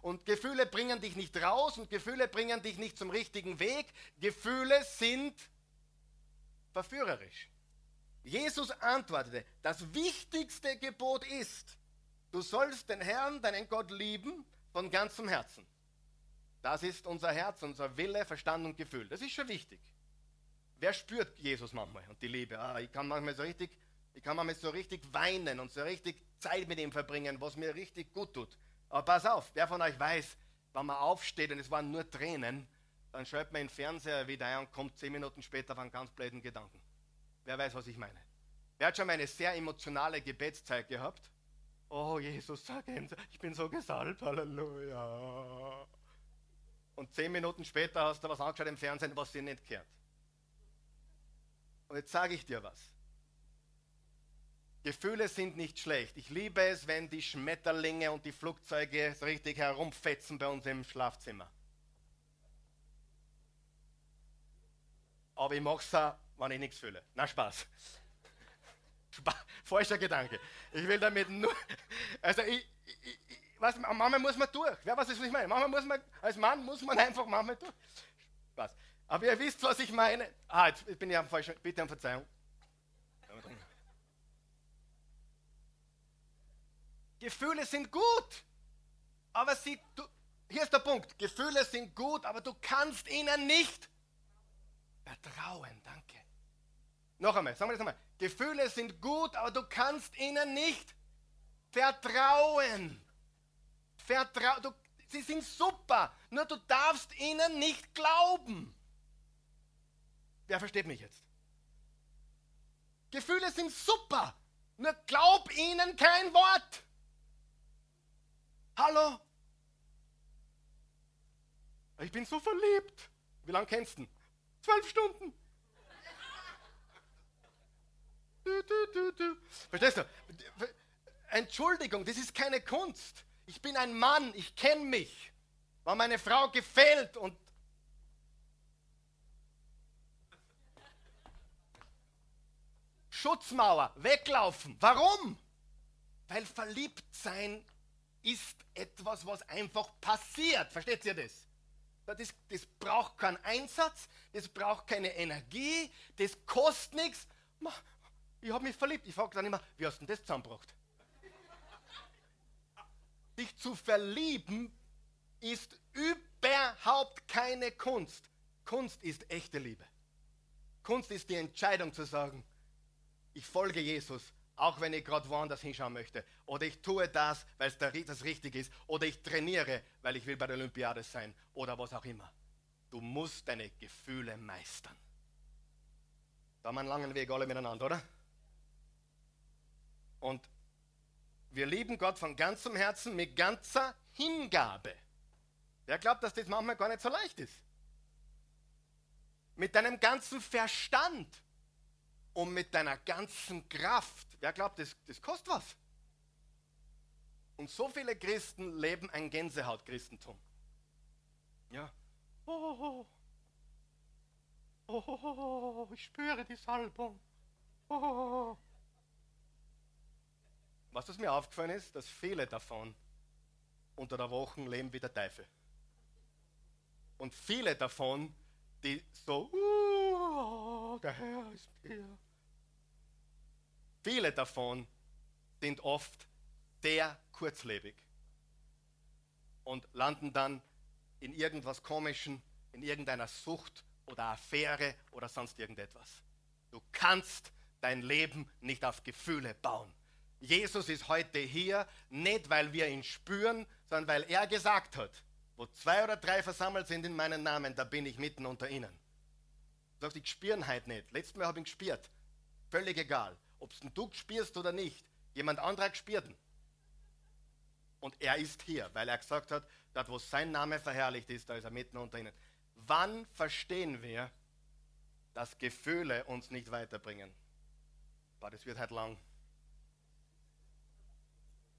Und Gefühle bringen dich nicht raus und Gefühle bringen dich nicht zum richtigen Weg. Gefühle sind verführerisch. Jesus antwortete, das wichtigste Gebot ist, du sollst den Herrn, deinen Gott lieben von ganzem Herzen. Das ist unser Herz, unser Wille, Verstand und Gefühl. Das ist schon wichtig. Wer spürt Jesus manchmal und die Liebe? Ah, ich kann manchmal so richtig, ich kann manchmal so richtig weinen und so richtig Zeit mit ihm verbringen, was mir richtig gut tut. Aber pass auf, wer von euch weiß, wenn man aufsteht und es waren nur Tränen, dann schaltet man den Fernseher wieder ein und kommt zehn Minuten später auf einen ganz blöden Gedanken. Wer weiß, was ich meine? Wer hat schon mal eine sehr emotionale Gebetszeit gehabt? Oh Jesus, sag ihm, ich bin so gesalbt, Halleluja. Und zehn Minuten später hast du was angeschaut im Fernsehen, was dir nicht gehört. Und jetzt sage ich dir was. Gefühle sind nicht schlecht. Ich liebe es, wenn die Schmetterlinge und die Flugzeuge so richtig herumfetzen bei uns im Schlafzimmer. Aber ich mache es wenn ich nichts fühle. Na Spaß. Falscher Gedanke. Ich will damit nur. Also ich, ich, was, manchmal muss man durch. Wer weiß, was ich meine? Manchmal muss man, als Mann muss man einfach manchmal durch. Spaß. Aber ihr wisst, was ich meine. Ah, jetzt bin ich am falschen. Bitte um Verzeihung. Gefühle sind gut, aber sie, du, hier ist der Punkt, Gefühle sind gut, aber du kannst ihnen nicht vertrauen, danke. Noch einmal, sagen wir das einmal. Gefühle sind gut, aber du kannst ihnen nicht vertrauen. Vertrau du, sie sind super, nur du darfst ihnen nicht glauben. Wer versteht mich jetzt? Gefühle sind super, nur glaub ihnen kein Wort. Hallo? Ich bin so verliebt. Wie lange kennst du ihn? Zwölf Stunden. Du, du, du. Verstehst du? Entschuldigung, das ist keine Kunst. Ich bin ein Mann, ich kenne mich. War meine Frau gefällt und Schutzmauer, weglaufen. Warum? Weil verliebt sein ist etwas, was einfach passiert. Versteht ihr das? Das, das braucht keinen Einsatz, das braucht keine Energie, das kostet nichts. Ich habe mich verliebt. Ich frage dann immer, wie hast du denn das zusammengebracht? Dich zu verlieben ist überhaupt keine Kunst. Kunst ist echte Liebe. Kunst ist die Entscheidung zu sagen, ich folge Jesus auch wenn ich gerade woanders hinschauen möchte. Oder ich tue das, weil es das richtig ist. Oder ich trainiere, weil ich will bei der Olympiade sein. Oder was auch immer. Du musst deine Gefühle meistern. Da haben wir einen langen Weg alle miteinander, oder? Und wir lieben Gott von ganzem Herzen mit ganzer Hingabe. Wer glaubt, dass das manchmal gar nicht so leicht ist? Mit deinem ganzen Verstand und mit deiner ganzen Kraft. Wer glaubt, das, das kostet was? Und so viele Christen leben ein Gänsehaut-Christentum. Ja. Oh, oh, oh, ich spüre die Salbung. Oh. Was das mir aufgefallen ist, dass viele davon unter der Woche leben wie der Teufel. Und viele davon, die so, uh, der Herr ist hier. Viele davon sind oft sehr kurzlebig und landen dann in irgendwas Komischen, in irgendeiner Sucht oder Affäre oder sonst irgendetwas. Du kannst dein Leben nicht auf Gefühle bauen. Jesus ist heute hier, nicht weil wir ihn spüren, sondern weil er gesagt hat, wo zwei oder drei versammelt sind in meinen Namen, da bin ich mitten unter ihnen. Du sagst, ich spüre ihn heute nicht. Letztes Mal habe ich ihn gespürt. Völlig egal ob du spürst oder nicht, jemand anderer gespürt. Und er ist hier, weil er gesagt hat, dort wo sein Name verherrlicht ist, da ist er mitten unter ihnen. Wann verstehen wir, dass Gefühle uns nicht weiterbringen? Boah, das wird halt lang.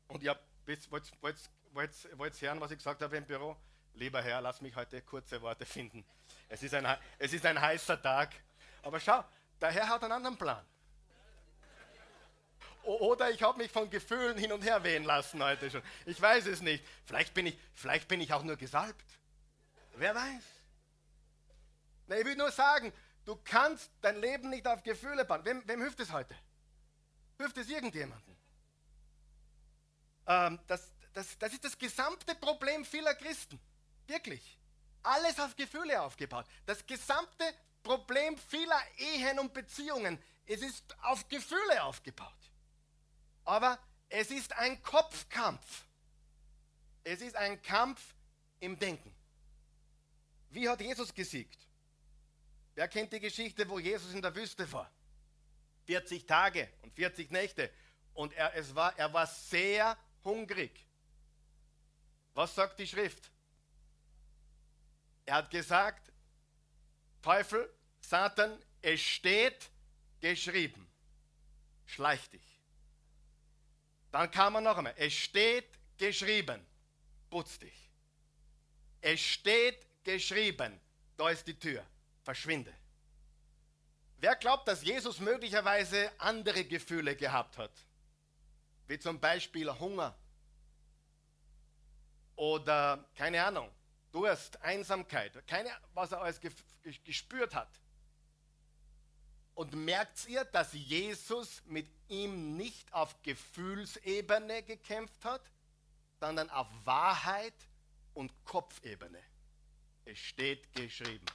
Und ihr wollt, wollt, wollt, wollt hören, was ich gesagt habe im Büro? Lieber Herr, lass mich heute kurze Worte finden. Es ist ein, es ist ein heißer Tag. Aber schau, der Herr hat einen anderen Plan. Oder ich habe mich von Gefühlen hin und her wehen lassen heute schon. Ich weiß es nicht. Vielleicht bin ich, vielleicht bin ich auch nur gesalbt. Wer weiß? Na, ich will nur sagen, du kannst dein Leben nicht auf Gefühle bauen. Wem, wem hilft es heute? Hilft es irgendjemandem? Ähm, das, das, das ist das gesamte Problem vieler Christen. Wirklich. Alles auf Gefühle aufgebaut. Das gesamte Problem vieler Ehen und Beziehungen. Es ist auf Gefühle aufgebaut. Aber es ist ein Kopfkampf. Es ist ein Kampf im Denken. Wie hat Jesus gesiegt? Wer kennt die Geschichte, wo Jesus in der Wüste war? 40 Tage und 40 Nächte. Und er, es war, er war sehr hungrig. Was sagt die Schrift? Er hat gesagt, Teufel, Satan, es steht geschrieben. Schleich dich. Dann kam er noch einmal. Es steht geschrieben. Putz dich. Es steht geschrieben. Da ist die Tür. Verschwinde. Wer glaubt, dass Jesus möglicherweise andere Gefühle gehabt hat? Wie zum Beispiel Hunger oder keine Ahnung, Durst, Einsamkeit, keine, was er alles gespürt hat. Und merkt ihr, dass Jesus mit ihm nicht auf Gefühlsebene gekämpft hat, sondern auf Wahrheit und Kopfebene? Es steht geschrieben.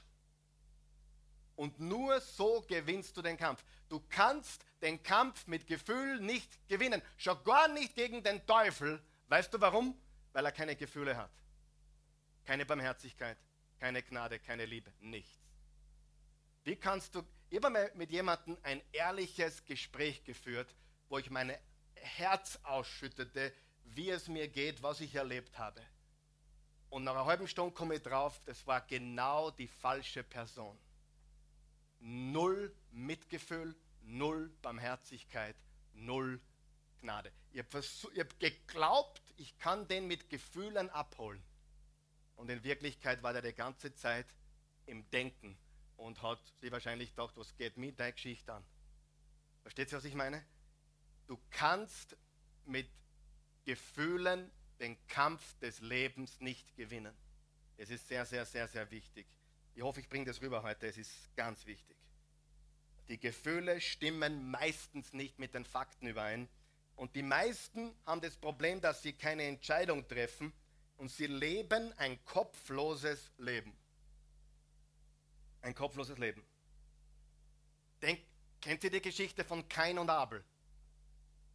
Und nur so gewinnst du den Kampf. Du kannst den Kampf mit Gefühl nicht gewinnen. Schon gar nicht gegen den Teufel. Weißt du warum? Weil er keine Gefühle hat. Keine Barmherzigkeit, keine Gnade, keine Liebe, nichts. Wie kannst du, ich habe mit jemandem ein ehrliches Gespräch geführt, wo ich mein Herz ausschüttete, wie es mir geht, was ich erlebt habe. Und nach einer halben Stunde komme ich drauf, das war genau die falsche Person. Null Mitgefühl, null Barmherzigkeit, null Gnade. Ich habe hab geglaubt, ich kann den mit Gefühlen abholen. Und in Wirklichkeit war der die ganze Zeit im Denken und hat sie wahrscheinlich gedacht, was geht mir deine Geschichte an? Versteht ihr, was ich meine? Du kannst mit Gefühlen den Kampf des Lebens nicht gewinnen. Es ist sehr, sehr, sehr, sehr wichtig. Ich hoffe, ich bringe das rüber heute. Es ist ganz wichtig. Die Gefühle stimmen meistens nicht mit den Fakten überein. Und die meisten haben das Problem, dass sie keine Entscheidung treffen und sie leben ein kopfloses Leben ein kopfloses Leben. Denk, kennt ihr die Geschichte von Kain und Abel?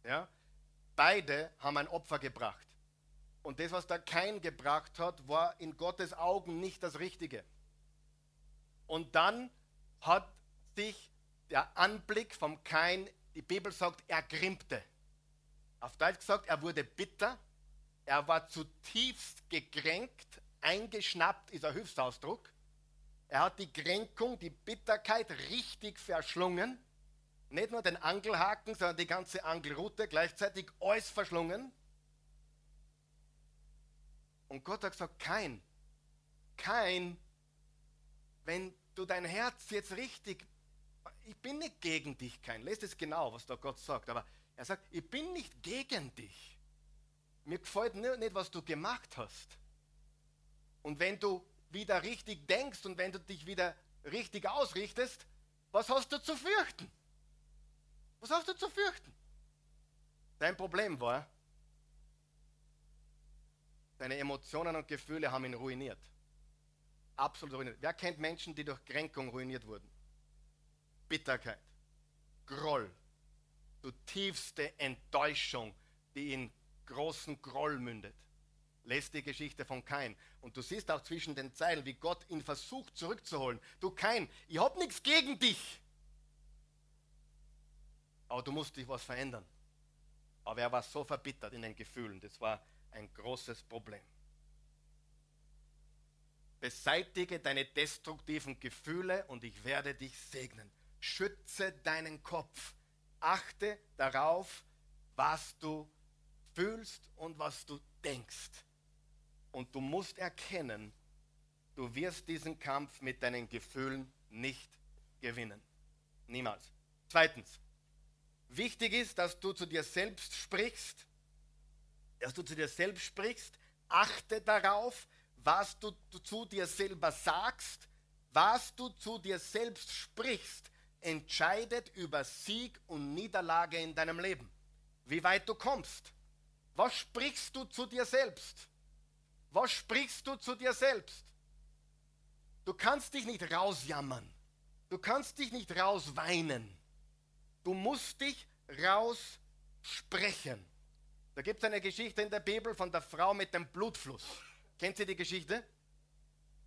Ja? Beide haben ein Opfer gebracht. Und das, was der Kain gebracht hat, war in Gottes Augen nicht das Richtige. Und dann hat sich der Anblick vom Kain, die Bibel sagt, er grimmte. Auf Deutsch gesagt, er wurde bitter, er war zutiefst gekränkt, eingeschnappt ist ein Hilfsausdruck. Er hat die Kränkung, die Bitterkeit richtig verschlungen. Nicht nur den Angelhaken, sondern die ganze Angelrute gleichzeitig alles verschlungen. Und Gott hat gesagt, kein, kein, wenn du dein Herz jetzt richtig, ich bin nicht gegen dich, kein, lest es genau, was da Gott sagt, aber er sagt, ich bin nicht gegen dich. Mir gefällt nicht, was du gemacht hast. Und wenn du wieder richtig denkst und wenn du dich wieder richtig ausrichtest, was hast du zu fürchten? Was hast du zu fürchten? Dein Problem war, deine Emotionen und Gefühle haben ihn ruiniert. Absolut ruiniert. Wer kennt Menschen, die durch Kränkung ruiniert wurden? Bitterkeit, Groll, zutiefste Enttäuschung, die in großen Groll mündet. Lest die Geschichte von Kain. Und du siehst auch zwischen den Zeilen, wie Gott ihn versucht zurückzuholen. Du Kain, ich habe nichts gegen dich. Aber du musst dich was verändern. Aber er war so verbittert in den Gefühlen. Das war ein großes Problem. Beseitige deine destruktiven Gefühle und ich werde dich segnen. Schütze deinen Kopf. achte darauf, was du fühlst und was du denkst. Und du musst erkennen, du wirst diesen Kampf mit deinen Gefühlen nicht gewinnen. Niemals. Zweitens, wichtig ist, dass du zu dir selbst sprichst, dass du zu dir selbst sprichst, achte darauf, was du zu dir selber sagst, was du zu dir selbst sprichst, entscheidet über Sieg und Niederlage in deinem Leben. Wie weit du kommst. Was sprichst du zu dir selbst? Was sprichst du zu dir selbst? Du kannst dich nicht rausjammern. Du kannst dich nicht rausweinen. Du musst dich raussprechen. Da gibt es eine Geschichte in der Bibel von der Frau mit dem Blutfluss. Kennt ihr die Geschichte?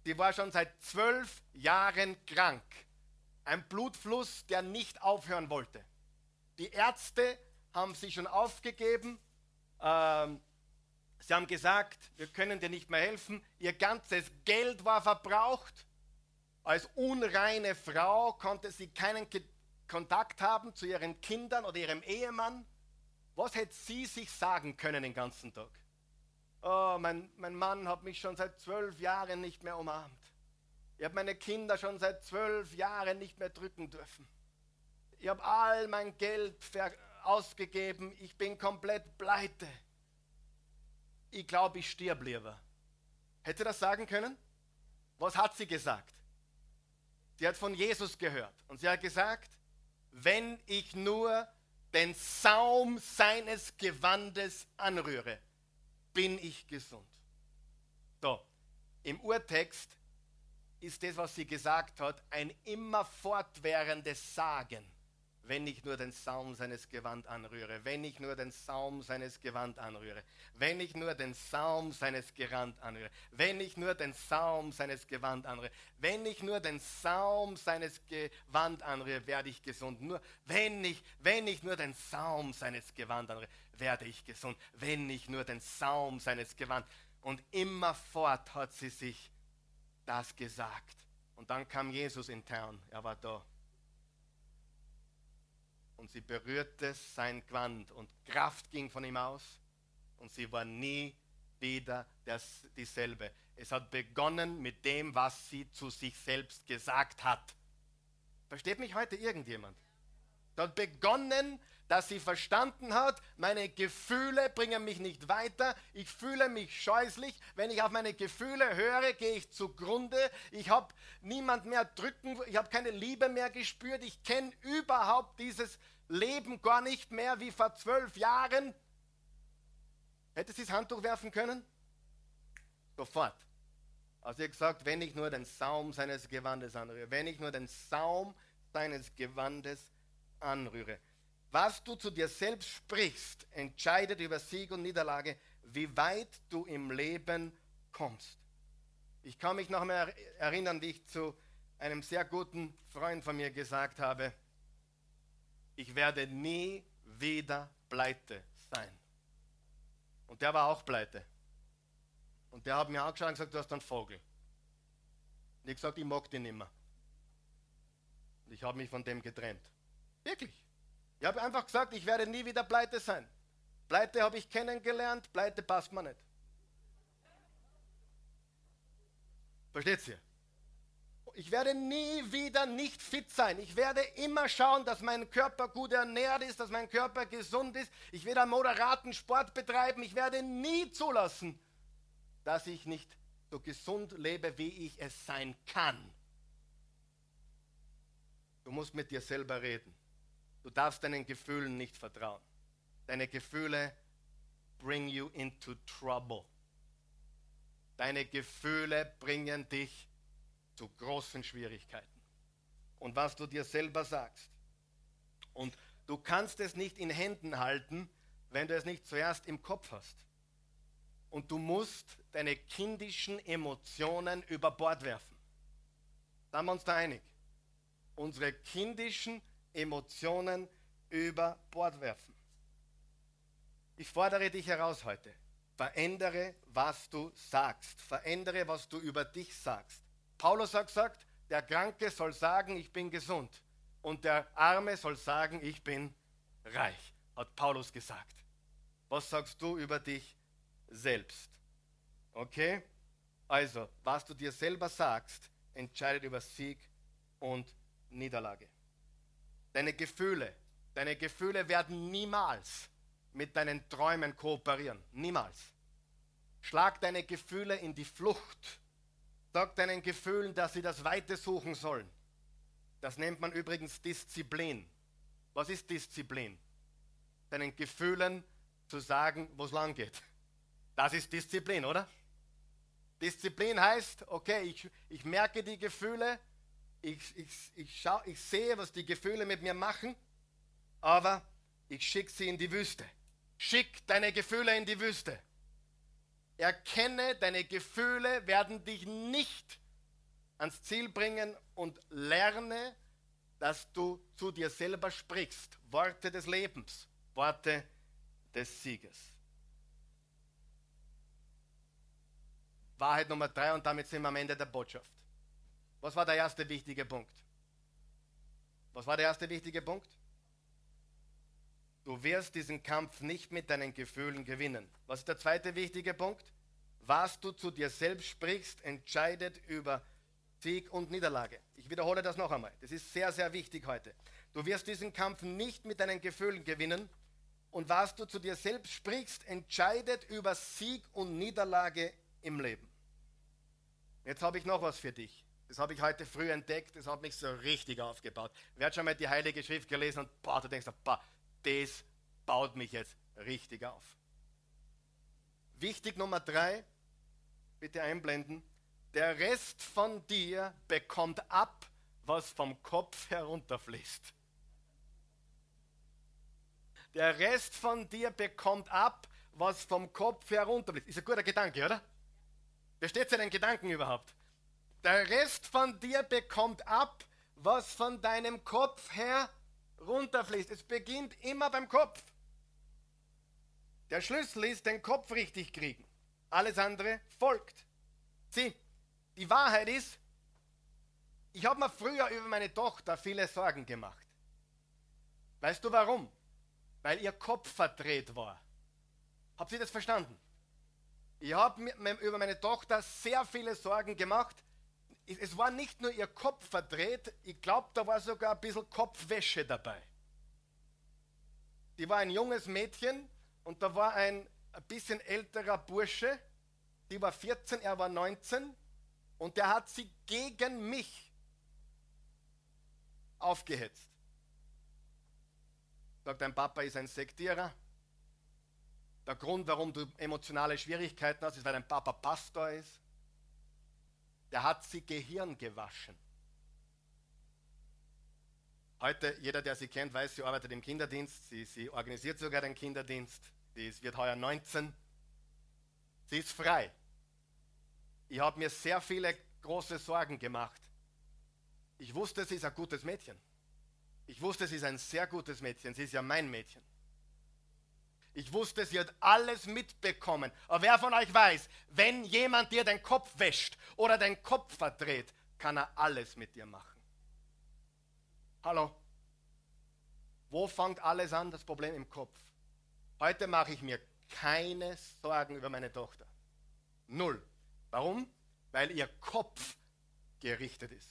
Die war schon seit zwölf Jahren krank. Ein Blutfluss, der nicht aufhören wollte. Die Ärzte haben sich schon aufgegeben. Ähm, sie haben gesagt, wir können dir nicht mehr helfen. Ihr ganzes Geld war verbraucht. Als unreine Frau konnte sie keinen Kontakt haben zu ihren Kindern oder ihrem Ehemann. Was hätte sie sich sagen können den ganzen Tag? Oh, mein, mein Mann hat mich schon seit zwölf Jahren nicht mehr umarmt. Ich habe meine Kinder schon seit zwölf Jahren nicht mehr drücken dürfen. Ich habe all mein Geld ausgegeben. Ich bin komplett pleite. Ich glaube, ich stirb lieber. Hätte das sagen können? Was hat sie gesagt? Sie hat von Jesus gehört. Und sie hat gesagt, wenn ich nur den Saum seines Gewandes anrühre, bin ich gesund. So, im Urtext ist das, was sie gesagt hat, ein immer fortwährendes Sagen wenn ich nur den Saum seines Gewand anrühre, wenn ich nur den Saum seines Gewand anrühre, wenn ich nur den Saum seines Gewand anrühre, wenn ich nur den Saum seines Gewand anrühre, wenn ich nur den Saum seines Gewand anrühre, werde ich gesund. Nur wenn ich, wenn ich nur den Saum seines Gewand anrühre, werde ich gesund. Wenn ich nur den Saum seines Gewand. Und immerfort hat sie sich das gesagt. Und dann kam Jesus in Town. Er war da und sie berührte sein Gewand und Kraft ging von ihm aus und sie war nie wieder das, dieselbe. Es hat begonnen mit dem, was sie zu sich selbst gesagt hat. Versteht mich heute irgendjemand? Es hat begonnen, dass sie verstanden hat, meine Gefühle bringen mich nicht weiter, ich fühle mich scheußlich, wenn ich auf meine Gefühle höre, gehe ich zugrunde, ich habe niemand mehr drücken, ich habe keine Liebe mehr gespürt, ich kenne überhaupt dieses Leben gar nicht mehr wie vor zwölf Jahren. Hätte sie das Handtuch werfen können? Sofort. Also ihr gesagt, wenn ich nur den Saum seines Gewandes anrühre, wenn ich nur den Saum seines Gewandes anrühre. Was du zu dir selbst sprichst, entscheidet über Sieg und Niederlage, wie weit du im Leben kommst. Ich kann mich noch mehr erinnern, wie ich zu einem sehr guten Freund von mir gesagt habe, ich werde nie wieder pleite sein. Und der war auch pleite. Und der hat mir angeschaut und gesagt, du hast einen Vogel. Und ich gesagt, ich mag den nicht. Und ich habe mich von dem getrennt. Wirklich. Ich habe einfach gesagt, ich werde nie wieder pleite sein. Pleite habe ich kennengelernt, pleite passt mir nicht. Versteht ihr? Ich werde nie wieder nicht fit sein. Ich werde immer schauen, dass mein Körper gut ernährt ist, dass mein Körper gesund ist. Ich werde einen moderaten Sport betreiben. Ich werde nie zulassen, dass ich nicht so gesund lebe, wie ich es sein kann. Du musst mit dir selber reden. Du darfst deinen Gefühlen nicht vertrauen. Deine Gefühle bring you into trouble. Deine Gefühle bringen dich zu großen Schwierigkeiten. Und was du dir selber sagst. Und du kannst es nicht in Händen halten, wenn du es nicht zuerst im Kopf hast. Und du musst deine kindischen Emotionen über Bord werfen. Da haben wir uns da einig. Unsere kindischen Emotionen Emotionen über Bord werfen. Ich fordere dich heraus heute. Verändere, was du sagst. Verändere, was du über dich sagst. Paulus hat gesagt, der Kranke soll sagen, ich bin gesund. Und der Arme soll sagen, ich bin reich, hat Paulus gesagt. Was sagst du über dich selbst? Okay? Also, was du dir selber sagst, entscheidet über Sieg und Niederlage. Deine Gefühle, deine Gefühle werden niemals mit deinen Träumen kooperieren. Niemals. Schlag deine Gefühle in die Flucht. Sag deinen Gefühlen, dass sie das Weite suchen sollen. Das nennt man übrigens Disziplin. Was ist Disziplin? Deinen Gefühlen zu sagen, wo es lang geht. Das ist Disziplin, oder? Disziplin heißt, okay, ich, ich merke die Gefühle, ich, ich, ich, schau, ich sehe, was die Gefühle mit mir machen, aber ich schicke sie in die Wüste. Schick deine Gefühle in die Wüste. Erkenne, deine Gefühle werden dich nicht ans Ziel bringen und lerne, dass du zu dir selber sprichst. Worte des Lebens, Worte des Sieges. Wahrheit Nummer drei und damit sind wir am Ende der Botschaft. Was war der erste wichtige Punkt? Was war der erste wichtige Punkt? Du wirst diesen Kampf nicht mit deinen Gefühlen gewinnen. Was ist der zweite wichtige Punkt? Was du zu dir selbst sprichst, entscheidet über Sieg und Niederlage. Ich wiederhole das noch einmal. Das ist sehr, sehr wichtig heute. Du wirst diesen Kampf nicht mit deinen Gefühlen gewinnen. Und was du zu dir selbst sprichst, entscheidet über Sieg und Niederlage im Leben. Jetzt habe ich noch was für dich. Das habe ich heute früh entdeckt. Das hat mich so richtig aufgebaut. Wer hat schon mal die Heilige Schrift gelesen und boah, du denkst, boah, das baut mich jetzt richtig auf. Wichtig Nummer drei, bitte einblenden. Der Rest von dir bekommt ab, was vom Kopf herunterfließt. Der Rest von dir bekommt ab, was vom Kopf herunterfließt. Ist ein guter Gedanke, oder? Versteht ihr den Gedanken überhaupt? Der Rest von dir bekommt ab, was von deinem Kopf her runterfließt. Es beginnt immer beim Kopf. Der Schlüssel ist, den Kopf richtig kriegen. Alles andere folgt. Sieh, die Wahrheit ist, ich habe mir früher über meine Tochter viele Sorgen gemacht. Weißt du warum? Weil ihr Kopf verdreht war. Habt ihr das verstanden? Ich habe mir über meine Tochter sehr viele Sorgen gemacht. Es war nicht nur ihr Kopf verdreht, ich glaube, da war sogar ein bisschen Kopfwäsche dabei. Die war ein junges Mädchen und da war ein, ein bisschen älterer Bursche, die war 14, er war 19 und der hat sie gegen mich aufgehetzt. Sagt, dein Papa ist ein Sektierer, der Grund, warum du emotionale Schwierigkeiten hast, ist, weil dein Papa Pastor ist. Der hat sie Gehirn gewaschen. Heute, jeder, der sie kennt, weiß, sie arbeitet im Kinderdienst. Sie, sie organisiert sogar den Kinderdienst. Sie ist, wird heuer 19. Sie ist frei. Ich habe mir sehr viele große Sorgen gemacht. Ich wusste, sie ist ein gutes Mädchen. Ich wusste, sie ist ein sehr gutes Mädchen. Sie ist ja mein Mädchen. Ich wusste, sie hat alles mitbekommen. Aber wer von euch weiß, wenn jemand dir den Kopf wäscht oder den Kopf verdreht, kann er alles mit dir machen. Hallo? Wo fängt alles an? Das Problem im Kopf. Heute mache ich mir keine Sorgen über meine Tochter. Null. Warum? Weil ihr Kopf gerichtet ist.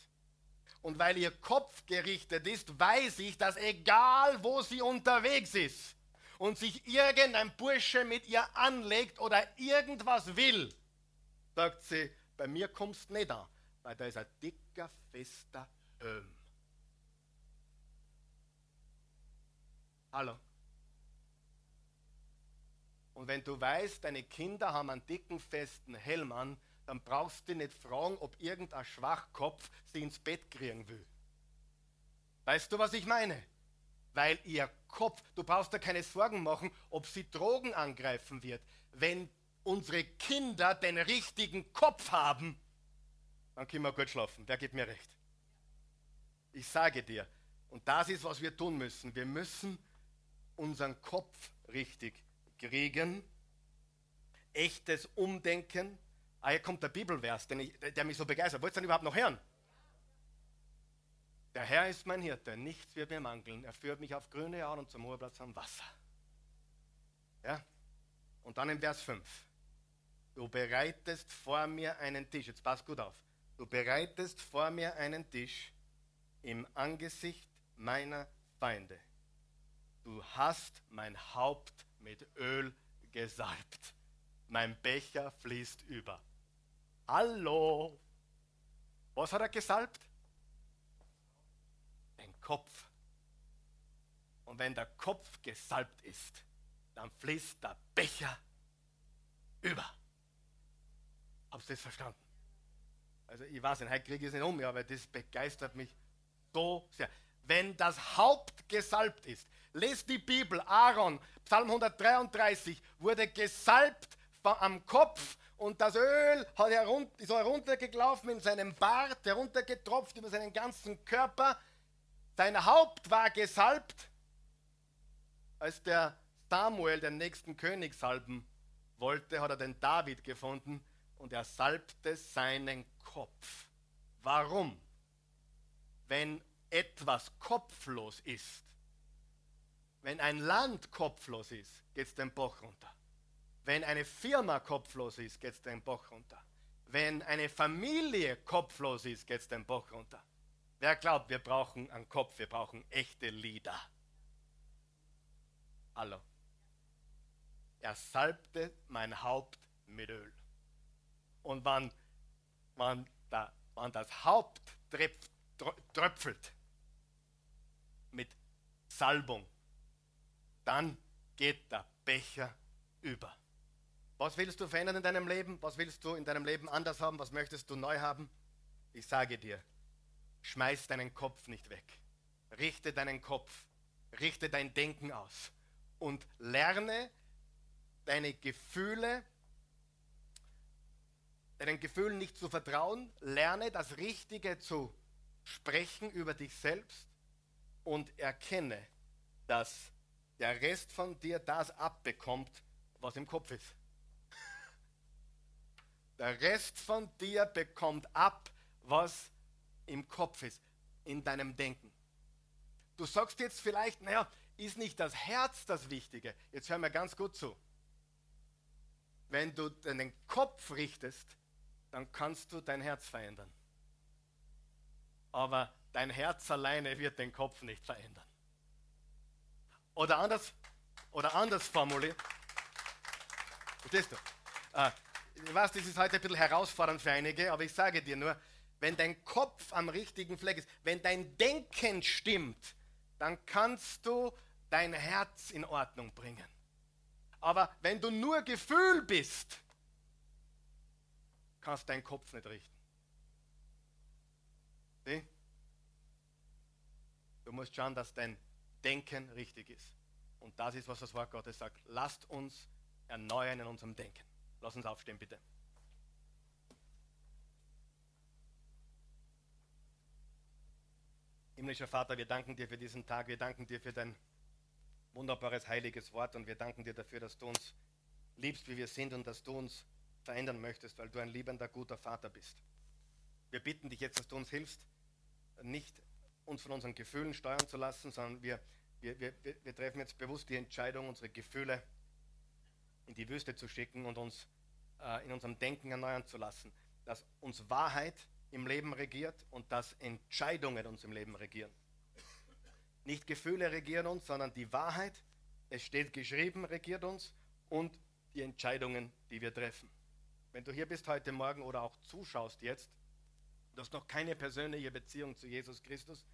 Und weil ihr Kopf gerichtet ist, weiß ich, dass egal wo sie unterwegs ist, und sich irgendein Bursche mit ihr anlegt oder irgendwas will, sagt sie, bei mir kommst du nicht an, weil da ist ein dicker, fester Helm. Hallo. Und wenn du weißt, deine Kinder haben einen dicken, festen Helm an, dann brauchst du nicht fragen, ob irgendein Schwachkopf sie ins Bett kriegen will. Weißt du, was ich meine? Weil ihr Kopf, du brauchst da keine Sorgen machen, ob sie Drogen angreifen wird. Wenn unsere Kinder den richtigen Kopf haben, dann können wir gut schlafen. Wer gibt mir recht? Ich sage dir, und das ist, was wir tun müssen. Wir müssen unseren Kopf richtig kriegen, echtes Umdenken. Ah, hier kommt der Bibelvers, ich, der mich so begeistert. Wollt ihr den überhaupt noch hören? Der Herr ist mein Hirte, nichts wird mir mangeln. Er führt mich auf grüne Jahren und zum Ruheplatz am Wasser. Ja? Und dann im Vers 5. Du bereitest vor mir einen Tisch. Jetzt pass gut auf. Du bereitest vor mir einen Tisch im Angesicht meiner Feinde. Du hast mein Haupt mit Öl gesalbt. Mein Becher fließt über. Hallo. Was hat er gesalbt? Kopf. Und wenn der Kopf gesalbt ist, dann fließt der Becher über. Habt ihr das verstanden? Also ich weiß nicht, heute kriege ich es nicht um, aber das begeistert mich so sehr. Wenn das Haupt gesalbt ist, lest die Bibel, Aaron, Psalm 133, wurde gesalbt am Kopf und das Öl hat herun ist heruntergelaufen in seinem Bart, heruntergetropft über seinen ganzen Körper. Sein Haupt war gesalbt, als der Samuel den nächsten König salben wollte, hat er den David gefunden und er salbte seinen Kopf. Warum? Wenn etwas kopflos ist, wenn ein Land kopflos ist, geht es den Bach runter. Wenn eine Firma kopflos ist, geht es den Bach runter. Wenn eine Familie kopflos ist, geht es den Bach runter. Wer glaubt, wir brauchen einen Kopf, wir brauchen echte Lieder. Hallo. Er salbte mein Haupt mit Öl. Und wenn, wenn, da, wenn das Haupt tröpfelt mit Salbung, dann geht der Becher über. Was willst du verändern in deinem Leben? Was willst du in deinem Leben anders haben? Was möchtest du neu haben? Ich sage dir, schmeiß deinen Kopf nicht weg. Richte deinen Kopf, richte dein Denken aus und lerne deine Gefühle, deinen Gefühlen nicht zu vertrauen, lerne das Richtige zu sprechen über dich selbst und erkenne, dass der Rest von dir das abbekommt, was im Kopf ist. Der Rest von dir bekommt ab, was im Kopf ist, in deinem Denken. Du sagst jetzt vielleicht, naja, ist nicht das Herz das Wichtige? Jetzt hör mir ganz gut zu wenn du deinen Kopf richtest, dann kannst du dein Herz verändern. Aber dein Herz alleine wird den Kopf nicht verändern. Oder anders, oder anders formuliert. Verstehst du? Äh, ich weiß, das ist heute ein bisschen herausfordernd für einige, aber ich sage dir nur, wenn dein Kopf am richtigen Fleck ist, wenn dein Denken stimmt, dann kannst du dein Herz in Ordnung bringen. Aber wenn du nur Gefühl bist, kannst du deinen Kopf nicht richten. Sieh? Du musst schauen, dass dein Denken richtig ist. Und das ist, was das Wort Gottes sagt. Lasst uns erneuern in unserem Denken. Lass uns aufstehen, bitte. Himmlischer Vater, wir danken dir für diesen Tag. Wir danken dir für dein wunderbares, heiliges Wort und wir danken dir dafür, dass du uns liebst, wie wir sind und dass du uns verändern möchtest, weil du ein liebender, guter Vater bist. Wir bitten dich jetzt, dass du uns hilfst, nicht uns von unseren Gefühlen steuern zu lassen, sondern wir, wir, wir, wir treffen jetzt bewusst die Entscheidung, unsere Gefühle in die Wüste zu schicken und uns äh, in unserem Denken erneuern zu lassen, dass uns Wahrheit im Leben regiert und dass Entscheidungen uns im Leben regieren. Nicht Gefühle regieren uns, sondern die Wahrheit, es steht geschrieben, regiert uns und die Entscheidungen, die wir treffen. Wenn du hier bist heute Morgen oder auch zuschaust jetzt, du hast noch keine persönliche Beziehung zu Jesus Christus,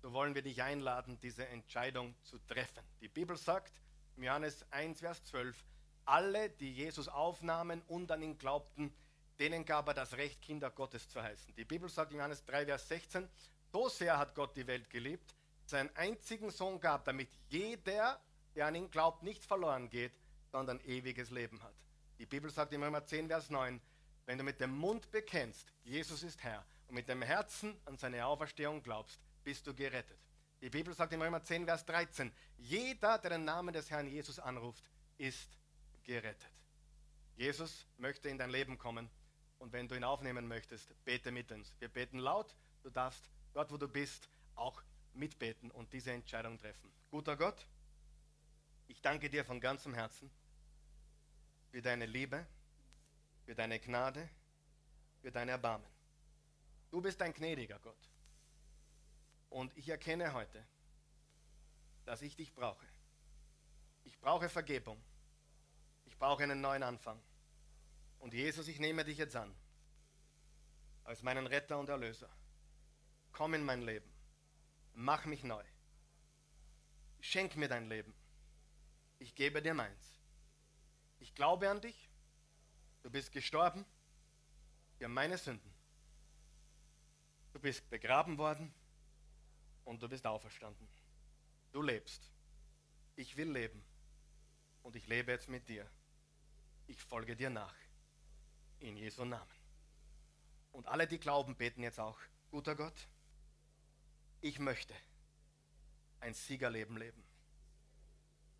so wollen wir dich einladen, diese Entscheidung zu treffen. Die Bibel sagt, im Johannes 1, Vers 12, alle, die Jesus aufnahmen und an ihn glaubten, denen gab er das Recht, Kinder Gottes zu heißen. Die Bibel sagt im Johannes 3, Vers 16, so sehr hat Gott die Welt geliebt, seinen einzigen Sohn gab, damit jeder, der an ihn glaubt, nicht verloren geht, sondern ewiges Leben hat. Die Bibel sagt in Römer 10, Vers 9, wenn du mit dem Mund bekennst, Jesus ist Herr, und mit dem Herzen an seine Auferstehung glaubst, bist du gerettet. Die Bibel sagt in Römer 10, Vers 13, jeder, der den Namen des Herrn Jesus anruft, ist gerettet. Jesus möchte in dein Leben kommen und wenn du ihn aufnehmen möchtest, bete mit uns. Wir beten laut, du darfst dort, wo du bist, auch mitbeten und diese Entscheidung treffen. Guter Gott, ich danke dir von ganzem Herzen für deine Liebe, für deine Gnade, für dein Erbarmen. Du bist ein gnädiger Gott. Und ich erkenne heute, dass ich dich brauche. Ich brauche Vergebung. Ich brauche einen neuen Anfang. Und Jesus, ich nehme dich jetzt an als meinen Retter und Erlöser. Komm in mein Leben. Mach mich neu. Schenk mir dein Leben. Ich gebe dir meins. Ich glaube an dich. Du bist gestorben für meine Sünden. Du bist begraben worden und du bist auferstanden. Du lebst. Ich will leben. Und ich lebe jetzt mit dir. Ich folge dir nach. In Jesu Namen. Und alle, die glauben, beten jetzt auch. Guter Gott, ich möchte ein Siegerleben leben.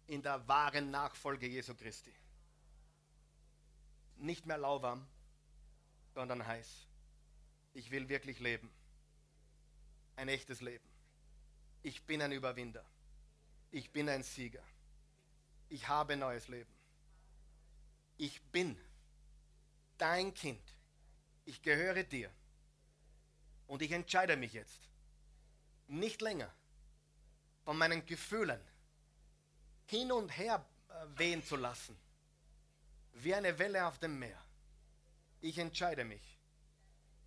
In der wahren Nachfolge Jesu Christi. Nicht mehr lauwarm, sondern heiß. Ich will wirklich leben. Ein echtes Leben. Ich bin ein Überwinder. Ich bin ein Sieger. Ich habe neues Leben. Ich bin dein Kind. Ich gehöre dir. Und ich entscheide mich jetzt, nicht länger von meinen Gefühlen hin und her äh, wehen zu lassen, wie eine Welle auf dem Meer. Ich entscheide mich,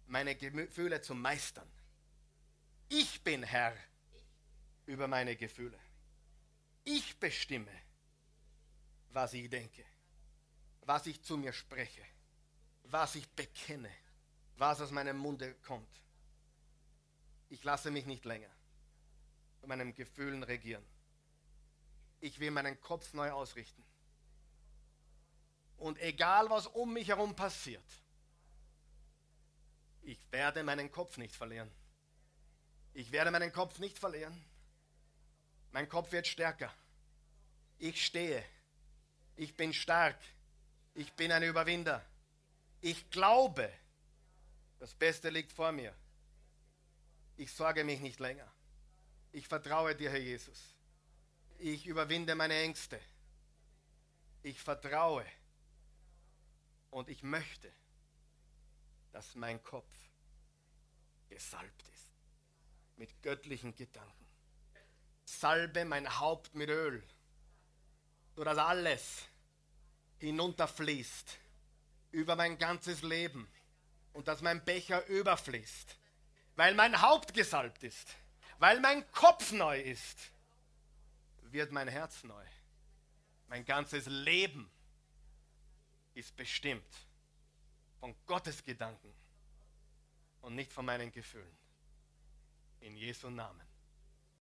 meine Gefühle zu meistern. Ich bin Herr über meine Gefühle. Ich bestimme, was ich denke, was ich zu mir spreche, was ich bekenne, was aus meinem Munde kommt. Ich lasse mich nicht länger von meinen Gefühlen regieren. Ich will meinen Kopf neu ausrichten. Und egal, was um mich herum passiert, ich werde meinen Kopf nicht verlieren. Ich werde meinen Kopf nicht verlieren. Mein Kopf wird stärker. Ich stehe. Ich bin stark. Ich bin ein Überwinder. Ich glaube, das Beste liegt vor mir. Ich sorge mich nicht länger. Ich vertraue dir, Herr Jesus. Ich überwinde meine Ängste. Ich vertraue und ich möchte, dass mein Kopf gesalbt ist mit göttlichen Gedanken. Salbe mein Haupt mit Öl, sodass alles hinunterfließt über mein ganzes Leben und dass mein Becher überfließt, weil mein Haupt gesalbt ist, weil mein Kopf neu ist, wird mein Herz neu. Mein ganzes Leben ist bestimmt von Gottes Gedanken und nicht von meinen Gefühlen. In Jesu Namen.